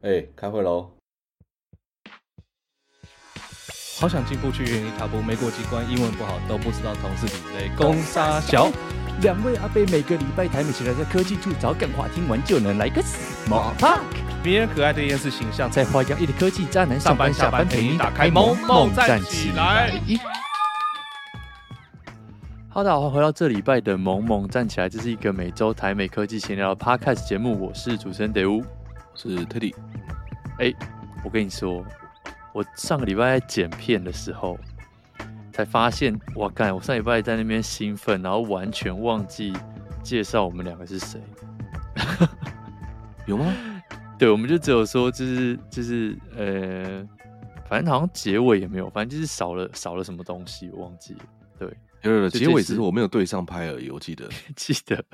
哎、欸，开会喽！好想进步去原地踏步，没过机关，英文不好，都不知道同事比类。攻杀小两位阿贝每个礼拜台美起来在科技处找干话，听完就能来个 small talk。迷人可爱的厌世形象，在花样一的科技渣男上班下班陪你打开萌萌站起来。哈喽，大家好，回到这礼拜的萌萌站起来，这是一个每周台美科技闲聊的 podcast 节目，我是主持人德乌，我是 Teddy。哎，我跟你说，我上个礼拜在剪片的时候，才发现，哇干，我上礼拜在那边兴奋，然后完全忘记介绍我们两个是谁。有吗？对，我们就只有说，就是就是呃，反正好像结尾也没有，反正就是少了少了什么东西，我忘记了。对，有有有，结尾只是我没有对上拍而已，我记得 记得，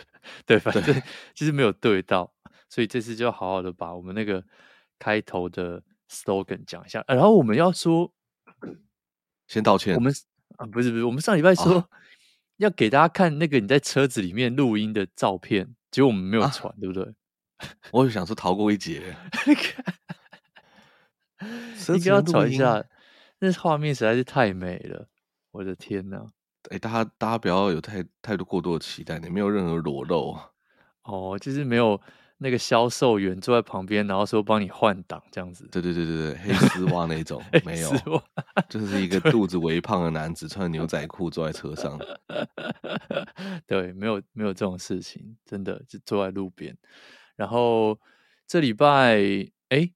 对，反正就是没有对到，所以这次就好好的把我们那个。开头的 slogan 讲一下，然后我们要说，先道歉。我们啊，不是不是，我们上礼拜说 要给大家看那个你在车子里面录音的照片，结果我们没有传，啊、对不对？我有想说逃过一劫，应该要传一下，那画面实在是太美了，我的天哪！哎，大家大家不要有太太多过多的期待，你没有任何裸露哦，就是没有。那个销售员坐在旁边，然后说帮你换挡这样子。对对对对对，黑 丝袜那种没有，就是一个 肚子微胖的男子穿牛仔裤坐在车上。对，没有没有这种事情，真的就坐在路边。然后这礼拜哎，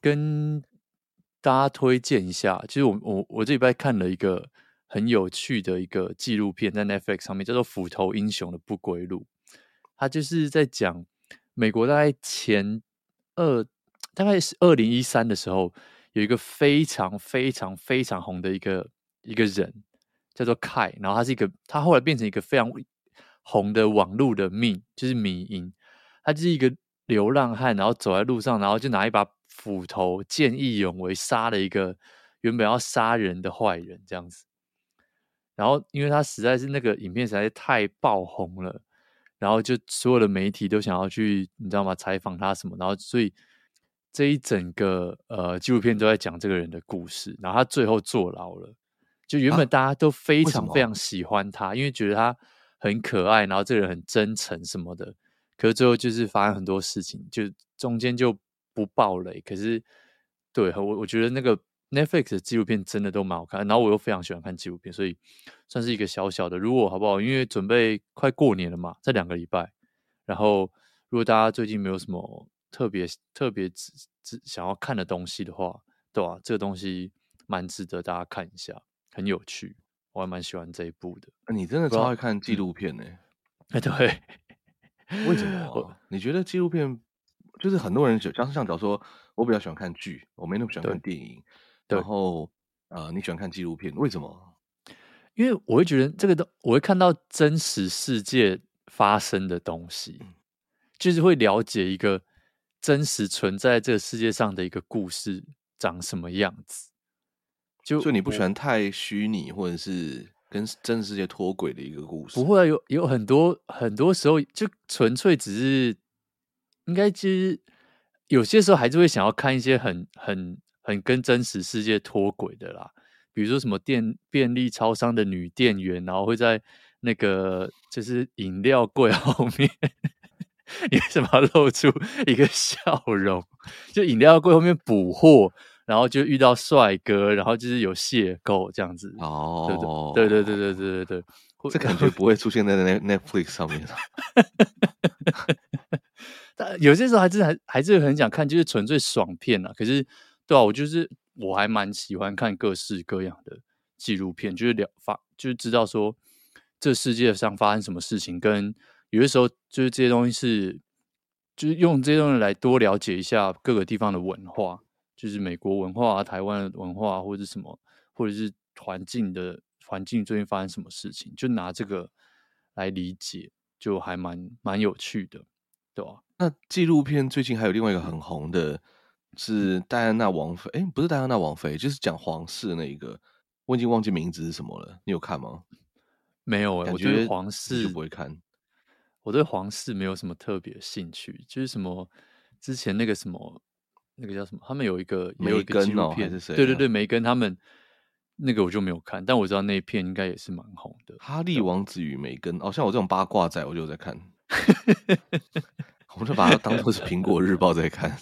跟大家推荐一下，其实我我我这礼拜看了一个很有趣的一个纪录片，在 Netflix 上面叫做《斧头英雄的不归路》，他就是在讲。美国大概前二，大概是二零一三的时候，有一个非常非常非常红的一个一个人，叫做凯。然后他是一个，他后来变成一个非常红的网络的 m 就是迷因。他就是一个流浪汉，然后走在路上，然后就拿一把斧头，见义勇为，杀了一个原本要杀人的坏人，这样子。然后，因为他实在是那个影片实在是太爆红了。然后就所有的媒体都想要去，你知道吗？采访他什么？然后所以这一整个呃纪录片都在讲这个人的故事。然后他最后坐牢了。就原本大家都非常非常喜欢他，因为觉得他很可爱，然后这个人很真诚什么的。可是最后就是发生很多事情，就中间就不爆雷。可是对我我觉得那个。Netflix 的纪录片真的都蛮好看，然后我又非常喜欢看纪录片，所以算是一个小小的。如果好不好？因为准备快过年了嘛，这两个礼拜。然后，如果大家最近没有什么特别特别只只想要看的东西的话，对吧、啊？这个东西蛮值得大家看一下，很有趣，我还蛮喜欢这一部的。你真的超爱看纪录片呢、欸？哎、嗯，对，为什么、啊？你觉得纪录片就是很多人就像像假如说，我比较喜欢看剧，我没那么喜欢看电影。然后，呃，你喜欢看纪录片？为什么？因为我会觉得这个东，我会看到真实世界发生的东西，就是会了解一个真实存在这个世界上的一个故事长什么样子。就就你不喜欢太虚拟或者是跟真实世界脱轨的一个故事？不会啊，有有很多很多时候就纯粹只是，应该其实有些时候还是会想要看一些很很。很跟真实世界脱轨的啦，比如说什么电便利超商的女店员，然后会在那个就是饮料柜 后面，你为什么要露出一个笑容？就饮料柜后面补货，然后就遇到帅哥，然后就是有邂逅这样子哦，对对对对对对对对，这感觉不会出现在那 Netflix 上面。但有些时候还是还还是很想看，就是纯粹爽片啊，可是。对啊，我就是我还蛮喜欢看各式各样的纪录片，就是了发，就是知道说这世界上发生什么事情，跟有的时候就是这些东西是，就是用这些东西来多了解一下各个地方的文化，就是美国文化、台湾文化，或者什么，或者是环境的环境最近发生什么事情，就拿这个来理解，就还蛮蛮有趣的，对吧？那纪录片最近还有另外一个很红的。是戴安娜王妃，哎，不是戴安娜王妃，就是讲皇室那一个，我已经忘记名字是什么了。你有看吗？没有哎，我觉得皇室就不会看。我对皇室没有什么特别兴趣，就是什么之前那个什么那个叫什么？他们有一个也有一个纪录片，是谁？对对对，梅根他们那个我就没有看，但我知道那一片应该也是蛮红的。哈利王子与梅根，哦，像我这种八卦仔，我就在看，我就把它当做是苹果日报在看。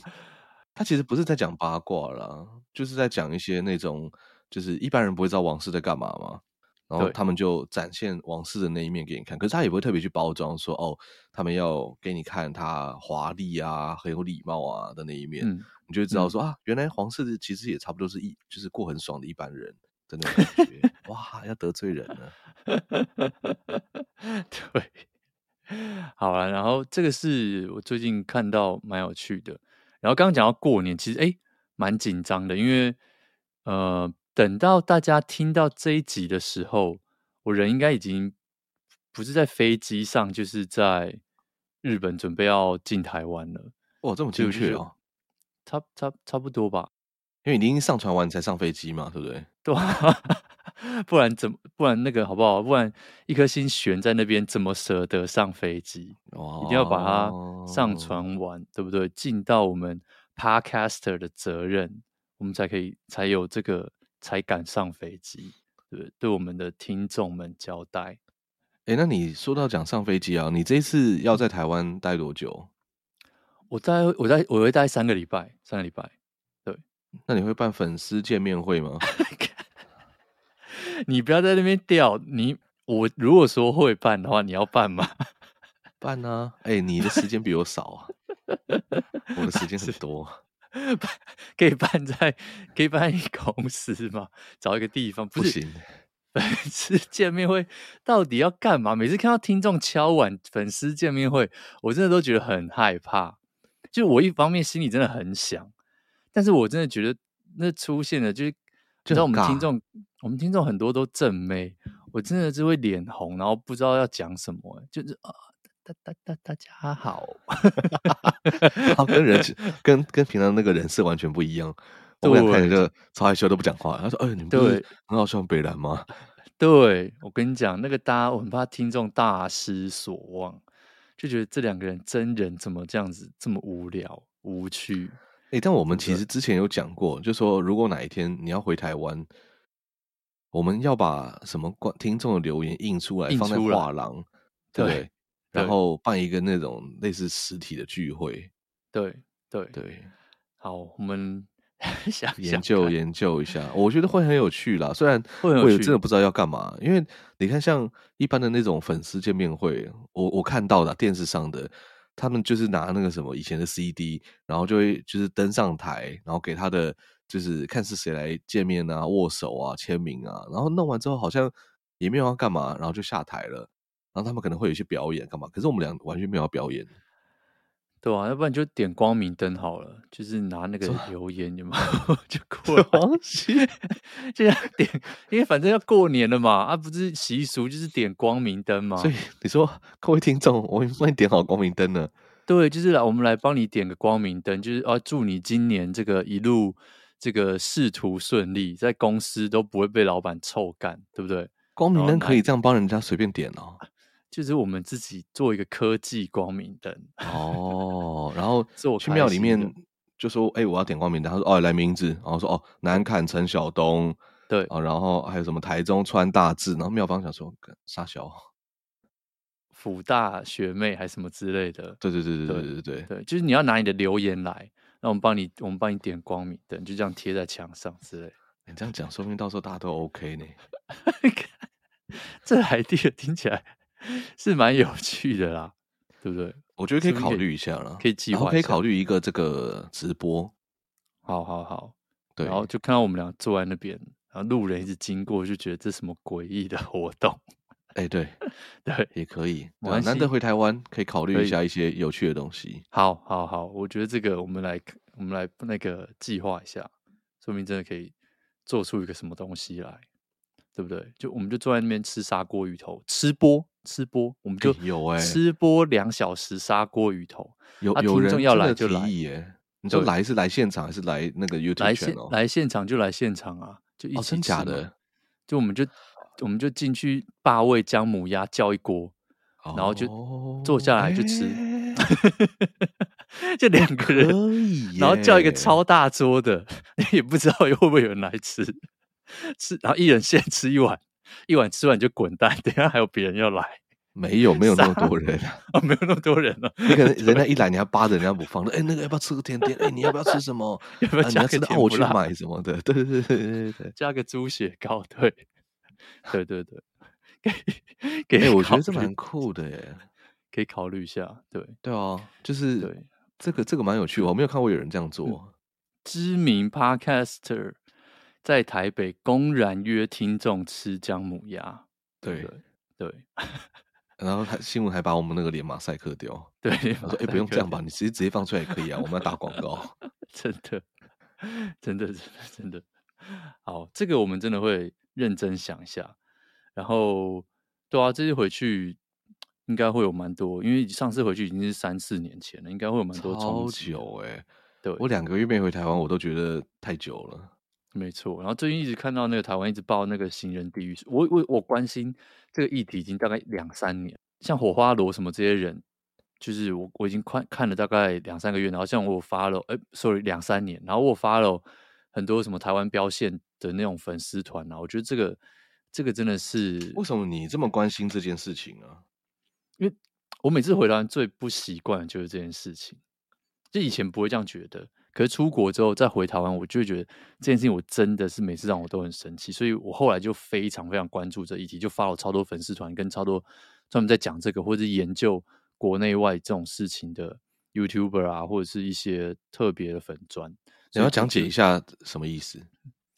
他其实不是在讲八卦啦，就是在讲一些那种，就是一般人不会知道王室在干嘛嘛。然后他们就展现王室的那一面给你看，可是他也不会特别去包装说哦，他们要给你看他华丽啊、很有礼貌啊的那一面，嗯、你就会知道说、嗯、啊，原来皇室其实也差不多是一就是过很爽的一般人的那种感觉。哇，要得罪人了。对，好了，然后这个是我最近看到蛮有趣的。然后刚刚讲到过年，其实哎，蛮紧张的，因为呃。等到大家听到这一集的时候，我人应该已经不是在飞机上，就是在日本准备要进台湾了。哇，这么精确哦，差差差不多吧？因为你已经上传完才上飞机嘛，对不对？对啊，不然怎么？不然那个好不好？不然一颗心悬在那边，怎么舍得上飞机？哦，一定要把它上传完，对不对？尽到我们 Podcaster 的责任，我们才可以才有这个。才敢上飞机，对不，对我们的听众们交代。哎，那你说到讲上飞机啊，你这一次要在台湾待多久？我待，我待，我会待三个礼拜，三个礼拜。对，那你会办粉丝见面会吗？你不要在那边吊你。我如果说会办的话，你要办吗？办啊！哎，你的时间比我少啊，我的时间很多。可以办在可以办一公司吗？找一个地方不，不行。粉丝见面会到底要干嘛？每次看到听众敲碗粉丝见面会，我真的都觉得很害怕。就我一方面心里真的很想，但是我真的觉得那出现的就是，就知道我们听众，我们听众很多都正妹，我真的是会脸红，然后不知道要讲什么，就是啊。大大大大家好，跟人跟跟平常那个人设完全不一样。我们看一个超害羞都不讲话。他说：“哎，你们不是很好像北兰吗？”对，我跟你讲，那个大家我很怕听众大失所望，就觉得这两个人真人怎么这样子这么无聊无趣。哎，但我们其实之前有讲过，就说如果哪一天你要回台湾，我们要把什么观听众的留言印出来，放在画廊，对。然后办一个那种类似实体的聚会，对对。对，好，我们 想研究研。究一下，我觉得会很有趣啦。虽然我也真的不知道要干嘛，因为你看，像一般的那种粉丝见面会，我我看到的电视上的，他们就是拿那个什么以前的 CD，然后就会就是登上台，然后给他的就是看是谁来见面啊、握手啊、签名啊，然后弄完之后好像也没有要干嘛，然后就下台了。然后他们可能会有一些表演干嘛？可是我们俩完全没有表演，对啊，要不然就点光明灯好了，就是拿那个留言，有没有 就过来，就这样点，因为反正要过年了嘛，啊，不是习俗就是点光明灯嘛。所以你说各位听众，我帮你点好光明灯了。对，就是来我们来帮你点个光明灯，就是啊，祝你今年这个一路这个仕途顺利，在公司都不会被老板臭干，对不对？光明灯可以这样帮人家随便点哦。就是我们自己做一个科技光明灯哦，然后去庙里面就说：“哎、欸，我要点光明灯。”他说：“哦，来名字。”然后说：“哦，南坎陈晓东。”对啊，然后还有什么台中川大志，然后庙方想说：“杀小辅大学妹还是什么之类的。”对对对对对对对对，就是你要拿你的留言来，那我们帮你，我们帮你点光明灯，就这样贴在墙上之类。你这样讲，说明到时候大家都 OK 呢。这 idea 听起来。是蛮有趣的啦，对不对？我觉得可以考虑一下了，可以计划，可以考虑一个这个直播。好好好，对，然后就看到我们俩坐在那边，然后路人一直经过，就觉得这是什么诡异的活动。哎、欸，对 对，也可以。难得回台湾，可以考虑一下一些有趣的东西。好好好，我觉得这个我们来，我们来那个计划一下，说明真的可以做出一个什么东西来，对不对？就我们就坐在那边吃砂锅鱼头，吃播。吃播，我们就有哎，吃播两小时砂锅鱼头，有有人要来就来耶。你说来是来现场还是来那个 YouTube 来现来现场就来现场啊，就一起吃。真假的？就我们就我们就进去霸位姜母鸭叫一锅，然后就坐下来就吃。就两个人，然后叫一个超大桌的，也不知道会不会有人来吃，吃，然后一人先吃一碗，一碗吃完就滚蛋，等下还有别人要来。没有，没有那么多人啊，哦，没有那么多人了。你可能人家一来，你要扒着人家不放，哎，那个要不要吃个甜点？哎，你要不要吃什么？要不要加个甜？我去买什么的？对对对对对对，加个猪血糕，对，对对对。哎，我觉得这蛮酷的耶，可以考虑一下。对对啊，就是对这个这个蛮有趣的，我没有看过有人这样做。知名 Podcaster 在台北公然约听众吃姜母鸭，对对。然后他新闻还把我们那个脸马赛克掉。对，他说：“哎，不用这样吧，你直接直接放出来也可以啊，我们要打广告。”真的，真的，真的，真的。好，这个我们真的会认真想一下。然后，对啊，这次回去应该会有蛮多，因为上次回去已经是三四年前了，应该会有蛮多。超久哎、欸，对，我两个月没回台湾，我都觉得太久了。没错，然后最近一直看到那个台湾一直报那个行人地狱，我我我关心这个议题已经大概两三年。像火花罗什么这些人，就是我我已经看看了大概两三个月，然后像我发了，哎，sorry，两三年，然后我发了很多什么台湾标线的那种粉丝团啊，我觉得这个这个真的是为什么你这么关心这件事情啊？因为我每次回来最不习惯的就是这件事情，就以前不会这样觉得。可是出国之后再回台湾，我就会觉得这件事情我真的是每次让我都很生气，所以我后来就非常非常关注这议题，就发了超多粉丝团跟超多专门在讲这个或者是研究国内外这种事情的 YouTuber 啊，或者是一些特别的粉砖。你要讲解一下什么意思？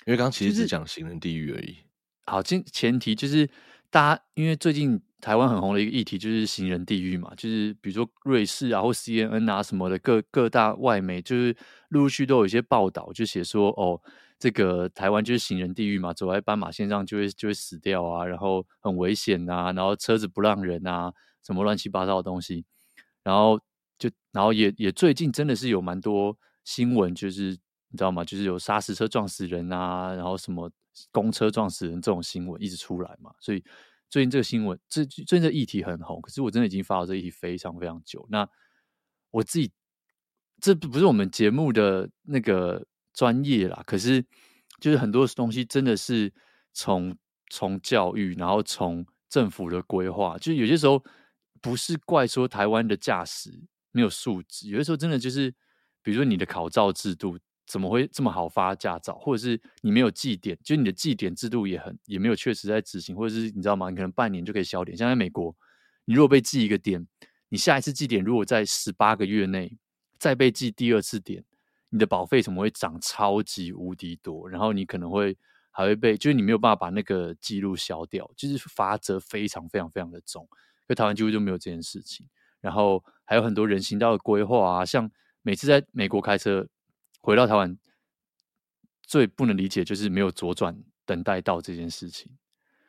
因为刚刚其实只讲行人地狱而已。就是、好，前前提就是大家因为最近。台湾很红的一个议题就是行人地狱嘛，就是比如说瑞士啊或 CNN 啊什么的各各大外媒，就是陆陆续都有一些报道，就写说哦，这个台湾就是行人地狱嘛，走在斑马线上就会就会死掉啊，然后很危险啊，然后车子不让人啊，什么乱七八糟的东西，然后就然后也也最近真的是有蛮多新闻，就是你知道吗？就是有砂石车撞死人啊，然后什么公车撞死人这种新闻一直出来嘛，所以。最近这个新闻，这最近这议题很红，可是我真的已经发了这议题非常非常久。那我自己这不是我们节目的那个专业啦，可是就是很多东西真的是从从教育，然后从政府的规划，就有些时候不是怪说台湾的驾驶没有素质，有些时候真的就是比如说你的考照制度。怎么会这么好发驾照？或者是你没有记点，就是你的记点制度也很也没有确实在执行，或者是你知道吗？你可能半年就可以消点。像在美国，你如果被记一个点，你下一次记点如果在十八个月内再被记第二次点，你的保费怎么会涨超级无敌多？然后你可能会还会被，就是你没有办法把那个记录消掉，就是罚则非常非常非常的重。在台湾几乎就没有这件事情。然后还有很多人行道的规划啊，像每次在美国开车。回到台湾，最不能理解就是没有左转等待道这件事情，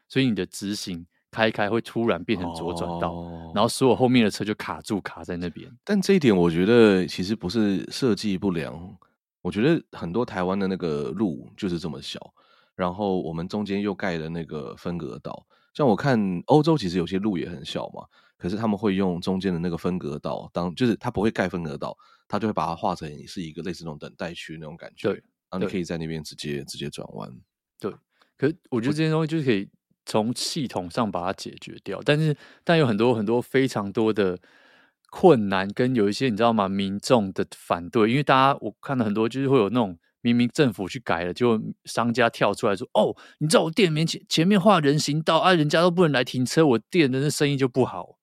所以你的直行开开会突然变成左转道，哦，然后所有后面的车就卡住卡在那边。但这一点我觉得其实不是设计不良，我觉得很多台湾的那个路就是这么小，然后我们中间又盖了那个分隔道，像我看欧洲其实有些路也很小嘛，可是他们会用中间的那个分隔道当，就是他不会盖分隔道。他就会把它画成是一个类似那种等待区那种感觉，对，然后你可以在那边直接直接转弯。对，可是我觉得这些东西就是可以从系统上把它解决掉，但是但有很多很多非常多的困难，跟有一些你知道吗？民众的反对，因为大家我看到很多就是会有那种明明政府去改了，就商家跳出来说：“哦，你知道我店面前前面画人行道啊，人家都不能来停车，我店的那生意就不好。”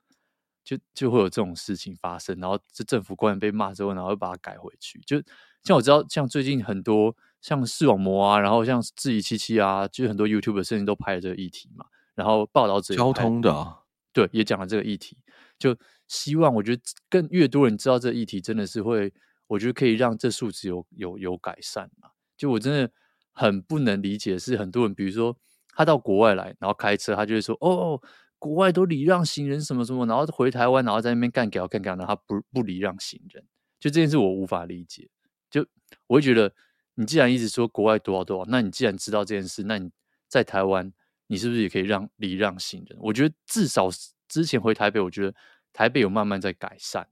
就就会有这种事情发生，然后这政府官员被骂之后，然后又把它改回去。就像我知道，像最近很多像视网膜啊，然后像质疑七七啊，就是很多 YouTube 甚至都拍了这个议题嘛。然后报道者交通的、啊，对，也讲了这个议题。就希望我觉得更越多人知道这个议题，真的是会，我觉得可以让这数字有有有改善嘛。就我真的很不能理解，是很多人，比如说他到国外来，然后开车，他就会说哦。国外都礼让行人什么什么，然后回台湾，然后在那边干屌干屌，然后他不不礼让行人，就这件事我无法理解。就我会觉得，你既然一直说国外多少多少，那你既然知道这件事，那你在台湾，你是不是也可以让礼让行人？我觉得至少之前回台北，我觉得台北有慢慢在改善，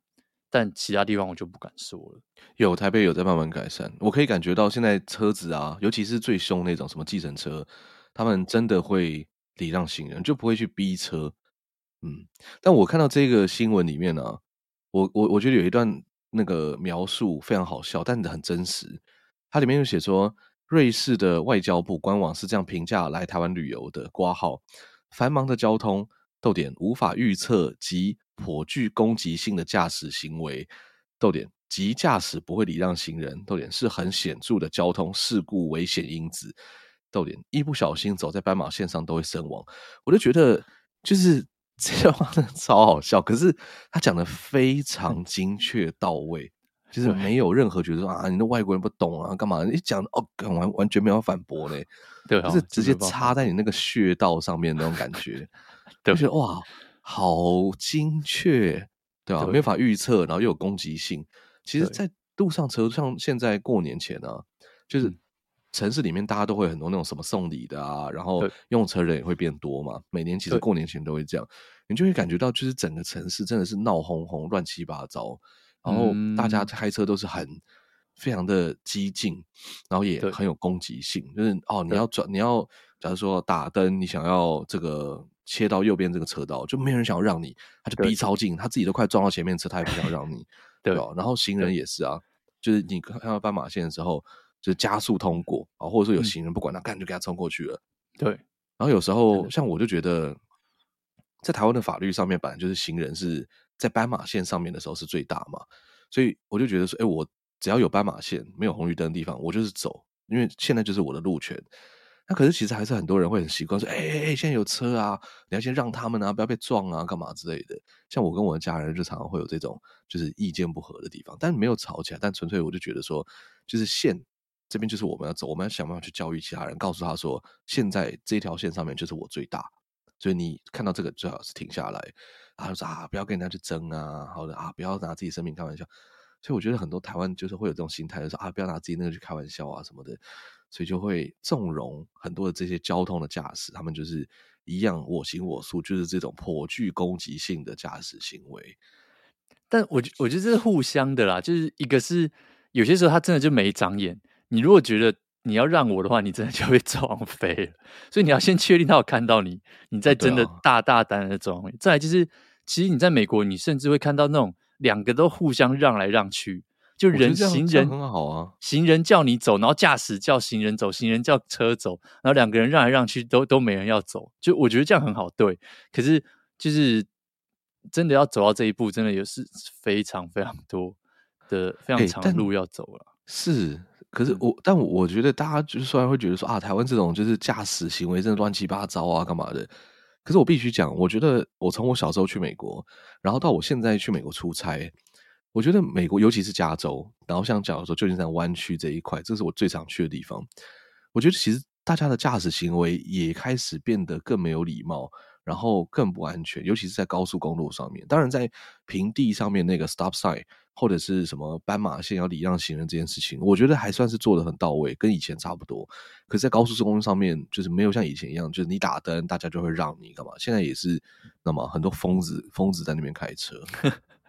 但其他地方我就不敢说了。有台北有在慢慢改善，我可以感觉到现在车子啊，尤其是最凶那种什么计程车，他们真的会礼让行人，就不会去逼车。嗯，但我看到这个新闻里面呢、我我我觉得有一段那个描述非常好笑，但很真实。它里面就写说，瑞士的外交部官网是这样评价来台湾旅游的：挂号繁忙的交通，逗点无法预测及颇具攻击性的驾驶行为，逗点及驾驶不会礼让行人，逗点是很显著的交通事故危险因子，逗点一不小心走在斑马线上都会身亡。我就觉得就是。这句话真的超好笑，可是他讲的非常精确到位，就是没有任何觉得说啊，你的外国人不懂啊，干嘛？你讲哦，完完全没有反驳嘞，对，就是直接插在你那个穴道上面那种感觉，就觉得哇，好精确，对吧、啊？没法预测，然后又有攻击性。其实，在路上车，像现在过年前呢、啊，就是。城市里面大家都会很多那种什么送礼的啊，然后用车人也会变多嘛。每年其实过年前都会这样，你就会感觉到就是整个城市真的是闹哄哄、乱七八糟，然后大家开车都是很非常的激进，然后也很有攻击性。就是哦，你要转，你要假如说打灯，你想要这个切到右边这个车道，就没有人想要让你，他就逼超近，他自己都快撞到前面车，他也不想让你，对吧？然后行人也是啊，就是你看到斑马线的时候。就是加速通过啊，或者说有行人不管他，干、嗯、就给他冲过去了。对，然后有时候像我就觉得，在台湾的法律上面，本来就是行人是在斑马线上面的时候是最大嘛，所以我就觉得说，哎，我只要有斑马线，没有红绿灯的地方，我就是走，因为现在就是我的路权。那可是其实还是很多人会很习惯说，哎哎哎，现在有车啊，你要先让他们啊，不要被撞啊，干嘛之类的。像我跟我的家人就常常会有这种就是意见不合的地方，但没有吵起来，但纯粹我就觉得说，就是线。这边就是我们要走，我们要想办法去教育其他人，告诉他说，现在这条线上面就是我最大，所以你看到这个最好是停下来，然后说啊，不要跟人家去争啊，好的啊，不要拿自己生命开玩笑。所以我觉得很多台湾就是会有这种心态，就是啊，不要拿自己那个去开玩笑啊什么的，所以就会纵容很多的这些交通的驾驶，他们就是一样我行我素，就是这种颇具攻击性的驾驶行为。但我我觉得这是互相的啦，就是一个是有些时候他真的就没长眼。你如果觉得你要让我的话，你真的就会 撞飞了。所以你要先确定他有看到你，你再真的大大胆的撞。再来就是，其实你在美国，你甚至会看到那种两个都互相让来让去，就人行人很好啊，行人叫你走，然后驾驶叫行人走，行人叫车走，然后两个人让来让去，都都没人要走。就我觉得这样很好，对。可是就是真的要走到这一步，真的也是非常非常多的非常长的路要走了。是。可是我，嗯、但我觉得大家就是虽然会觉得说啊，台湾这种就是驾驶行为真的乱七八糟啊，干嘛的？可是我必须讲，我觉得我从我小时候去美国，然后到我现在去美国出差，我觉得美国尤其是加州，然后像假如说旧金山湾区这一块，这是我最常去的地方。我觉得其实大家的驾驶行为也开始变得更没有礼貌。然后更不安全，尤其是在高速公路上面。当然，在平地上面那个 stop sign 或者是什么斑马线要礼让行人这件事情，我觉得还算是做的很到位，跟以前差不多。可是，在高速公路上面，就是没有像以前一样，就是你打灯，大家就会让你干嘛？现在也是，那么很多疯子疯子在那边开车，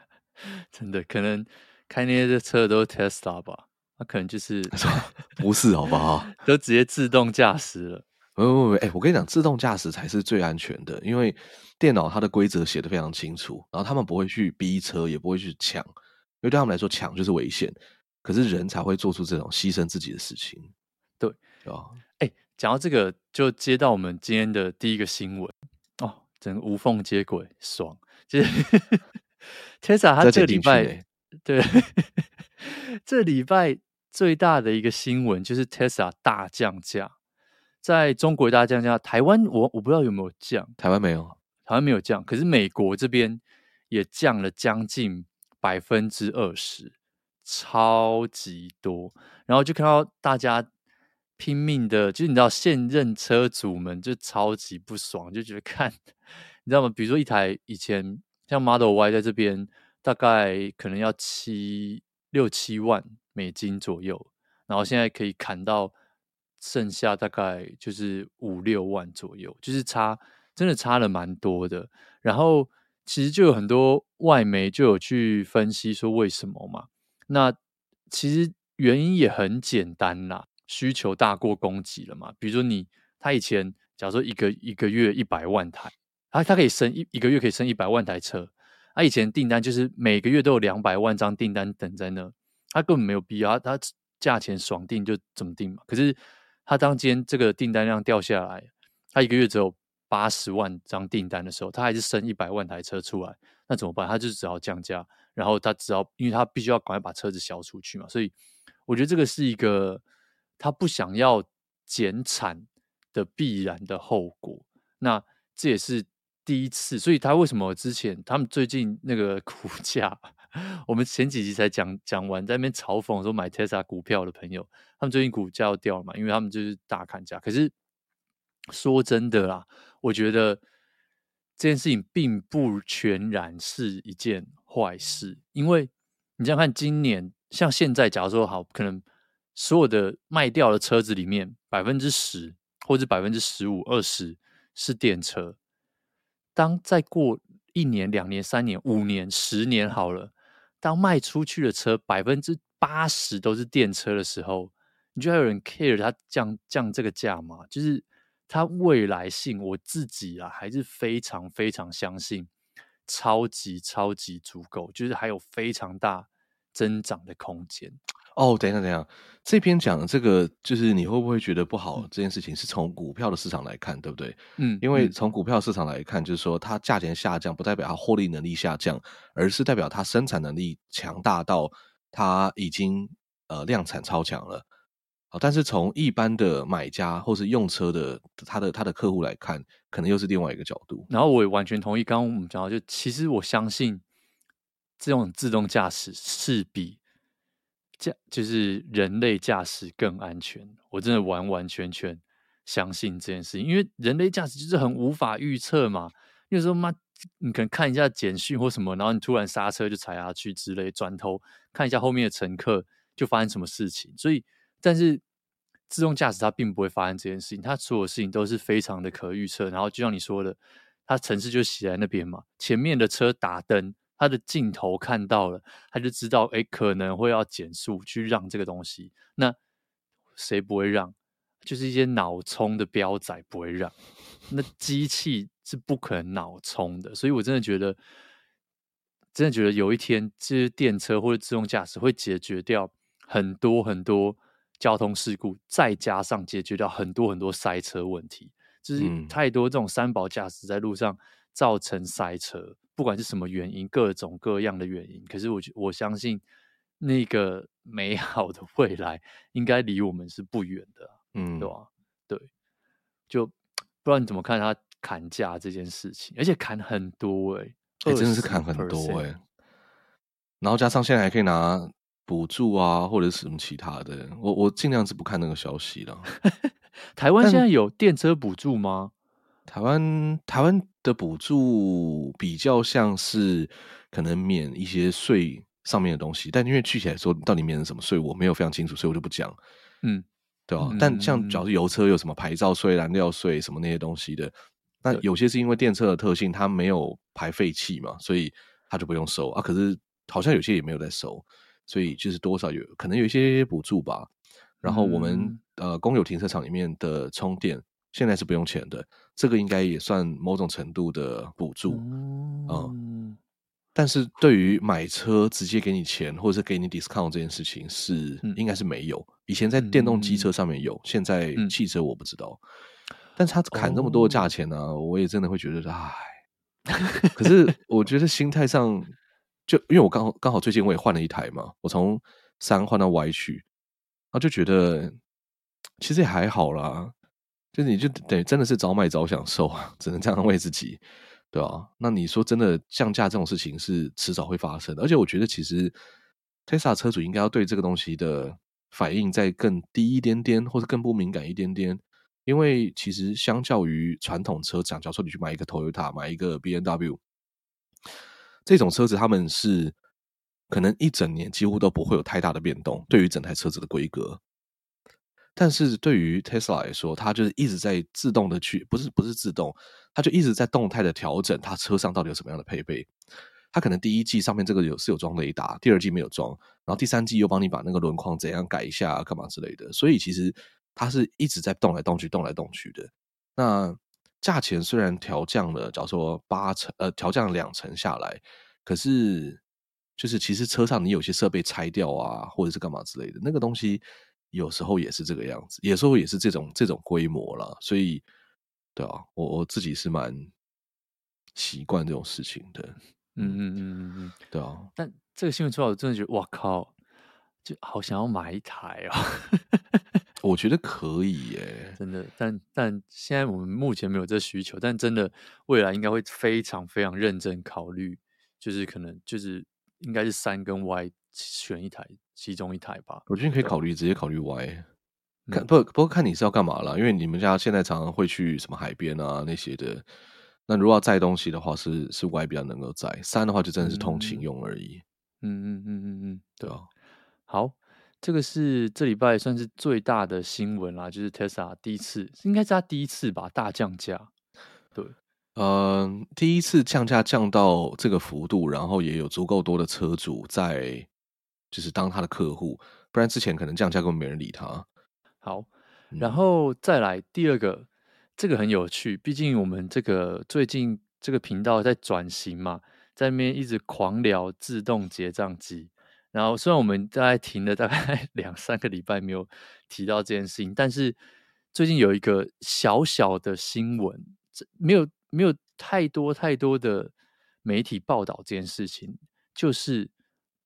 真的可能开那些车都是 Tesla 吧？那可能就是不是好不好？都直接自动驾驶了。不不不，哎，我跟你讲，自动驾驶才是最安全的，因为电脑它的规则写的非常清楚，然后他们不会去逼车，也不会去抢，因为对他们来说抢就是危险，可是人才会做出这种牺牲自己的事情。对，啊，哎，讲到这个，就接到我们今天的第一个新闻哦，整个无缝接轨，爽！就是 Tesla 它这个礼拜，对，这礼拜最大的一个新闻就是 Tesla 大降价。在中国大降价，台湾我我不知道有没有降，台湾没有，台湾没有降，可是美国这边也降了将近百分之二十，超级多。然后就看到大家拼命的，就是你知道现任车主们就超级不爽，就觉得 看，你知道吗？比如说一台以前像 Model Y 在这边大概可能要七六七万美金左右，然后现在可以砍到。剩下大概就是五六万左右，就是差真的差了蛮多的。然后其实就有很多外媒就有去分析说为什么嘛。那其实原因也很简单啦，需求大过供给了嘛。比如说你他以前假如说一个一个月一百万台，他他可以生一一个月可以生一百万台车，他以前订单就是每个月都有两百万张订单等在那，他根本没有必要，他价钱爽定就怎么定嘛。可是他当今天这个订单量掉下来，他一个月只有八十万张订单的时候，他还是生一百万台车出来，那怎么办？他就只好降价，然后他只要，因为他必须要赶快把车子销出去嘛，所以我觉得这个是一个他不想要减产的必然的后果。那这也是第一次，所以他为什么之前他们最近那个 股价？我们前几集才讲讲完，在那边嘲讽说买 Tesla 股票的朋友，他们最近股价要掉了嘛？因为他们就是大砍价。可是说真的啦，我觉得这件事情并不全然是一件坏事，因为你这样看，今年像现在，假如说好，可能所有的卖掉的车子里面，百分之十或者百分之十五、二十是电车。当再过一年、两年、三年、五年、十年好了。当卖出去的车百分之八十都是电车的时候，你觉得有人 care 它降降这个价吗？就是它未来性，我自己啊还是非常非常相信，超级超级足够，就是还有非常大增长的空间。哦，等一下，等一下，这篇讲的这个，就是你会不会觉得不好？这件事情是从股票的市场来看，对不对？嗯，因为从股票市场来看，就是说它价钱下降，不代表它获利能力下降，而是代表它生产能力强大到它已经呃量产超强了。好，但是从一般的买家或是用车的他的他的客户来看，可能又是另外一个角度。然后我也完全同意刚刚我们讲到，就其实我相信这种自动驾驶是比。驾就是人类驾驶更安全，我真的完完全全相信这件事情，因为人类驾驶就是很无法预测嘛。有时候妈，你可能看一下简讯或什么，然后你突然刹车就踩下去之类，转头看一下后面的乘客就发生什么事情。所以，但是自动驾驶它并不会发生这件事情，它所有事情都是非常的可预测。然后就像你说的，它城市就写在那边嘛，前面的车打灯。他的镜头看到了，他就知道，哎，可能会要减速去让这个东西。那谁不会让？就是一些脑冲的标仔不会让。那机器是不可能脑冲的。所以我真的觉得，真的觉得有一天，这些电车或者自动驾驶会解决掉很多很多交通事故，再加上解决掉很多很多塞车问题。就是太多这种三宝驾驶在路上造成塞车。不管是什么原因，各种各样的原因，可是我我相信那个 美好的未来应该离我们是不远的，嗯，对吧？对，就 不知道你怎么看他砍价这件事情，而且砍很多哎、欸，哎、欸，真的是砍很多哎、欸，然后加上现在还可以拿补助啊，或者是什么其他的，我我尽量是不看那个消息了。台湾现在有电车补助吗？台湾台湾的补助比较像是可能免一些税上面的东西，但因为具体来说到底免了什么税，我没有非常清楚，所以我就不讲。嗯，对吧？嗯、但像主要是油车有什么牌照税、燃料税什么那些东西的，那有些是因为电车的特性，它没有排废气嘛，所以它就不用收啊。可是好像有些也没有在收，所以就是多少有可能有一些补助吧。然后我们、嗯、呃公有停车场里面的充电。现在是不用钱的，这个应该也算某种程度的补助，嗯，嗯，但是对于买车直接给你钱或者是给你 discount 这件事情是、嗯、应该是没有。以前在电动机车上面有，嗯、现在汽车我不知道。嗯、但是他砍这么多的价钱呢、啊，哦、我也真的会觉得，唉。可是我觉得心态上，就因为我刚好刚好最近我也换了一台嘛，我从三换到 Y 去，然后就觉得其实也还好啦。就是你就等于真的是早买早享受啊，只能这样安慰自己，对吧？那你说真的降价这种事情是迟早会发生的，而且我觉得其实 Tesla 车主应该要对这个东西的反应再更低一点点，或者更不敏感一点点，因为其实相较于传统车厂，假如说你去买一个 Toyota，买一个 BMW 这种车子，他们是可能一整年几乎都不会有太大的变动，对于整台车子的规格。但是对于 Tesla 来说，它就是一直在自动的去，不是不是自动，它就一直在动态的调整它车上到底有什么样的配备。它可能第一季上面这个有是有装雷达，第二季没有装，然后第三季又帮你把那个轮框怎样改一下，干嘛之类的。所以其实它是一直在动来动去，动来动去的。那价钱虽然调降了，假如说八成，呃，调降两成下来，可是就是其实车上你有些设备拆掉啊，或者是干嘛之类的，那个东西。有时候也是这个样子，有时候也是这种这种规模了，所以，对啊，我我自己是蛮习惯这种事情的，嗯嗯嗯嗯嗯，对啊。但这个新闻出来，我真的觉得，哇靠，就好想要买一台啊！我觉得可以耶，真的。但但现在我们目前没有这需求，但真的未来应该会非常非常认真考虑，就是可能就是应该是三跟 Y 选一台。其中一台吧，我觉得你可以考虑直接考虑 Y，看不不过看你是要干嘛啦，因为你们家现在常常会去什么海边啊那些的，那如果要载东西的话是，是是 Y 比较能够载，三的话就真的是通勤用而已。嗯嗯嗯嗯嗯，对啊。好，这个是这礼拜算是最大的新闻啦，就是 Tesla 第一次，应该是它第一次吧，大降价。对，嗯、呃，第一次降价降到这个幅度，然后也有足够多的车主在。就是当他的客户，不然之前可能降价根本没人理他。好，然后再来第二个，这个很有趣，毕竟我们这个最近这个频道在转型嘛，在那边一直狂聊自动结账机。然后虽然我们大概停了大概 两三个礼拜没有提到这件事情，但是最近有一个小小的新闻，没有没有太多太多的媒体报道这件事情，就是。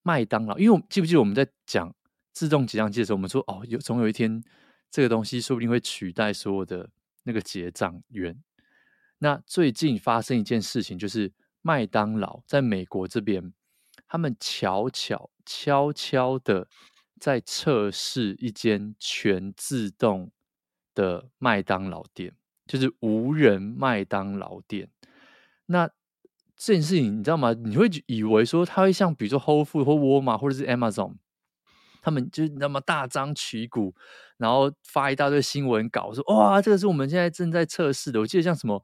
麦当劳，因为我记不记得我们在讲自动结账机的时候，我们说哦，有总有一天这个东西说不定会取代所有的那个结账员。那最近发生一件事情，就是麦当劳在美国这边，他们悄悄悄悄的在测试一间全自动的麦当劳店，就是无人麦当劳店。那这件事情你知道吗？你会以为说他会像比如说 Whole Foods 或沃尔玛或者是 Amazon，他们就是那么大张旗鼓，然后发一大堆新闻稿说哇，这个是我们现在正在测试的。我记得像什么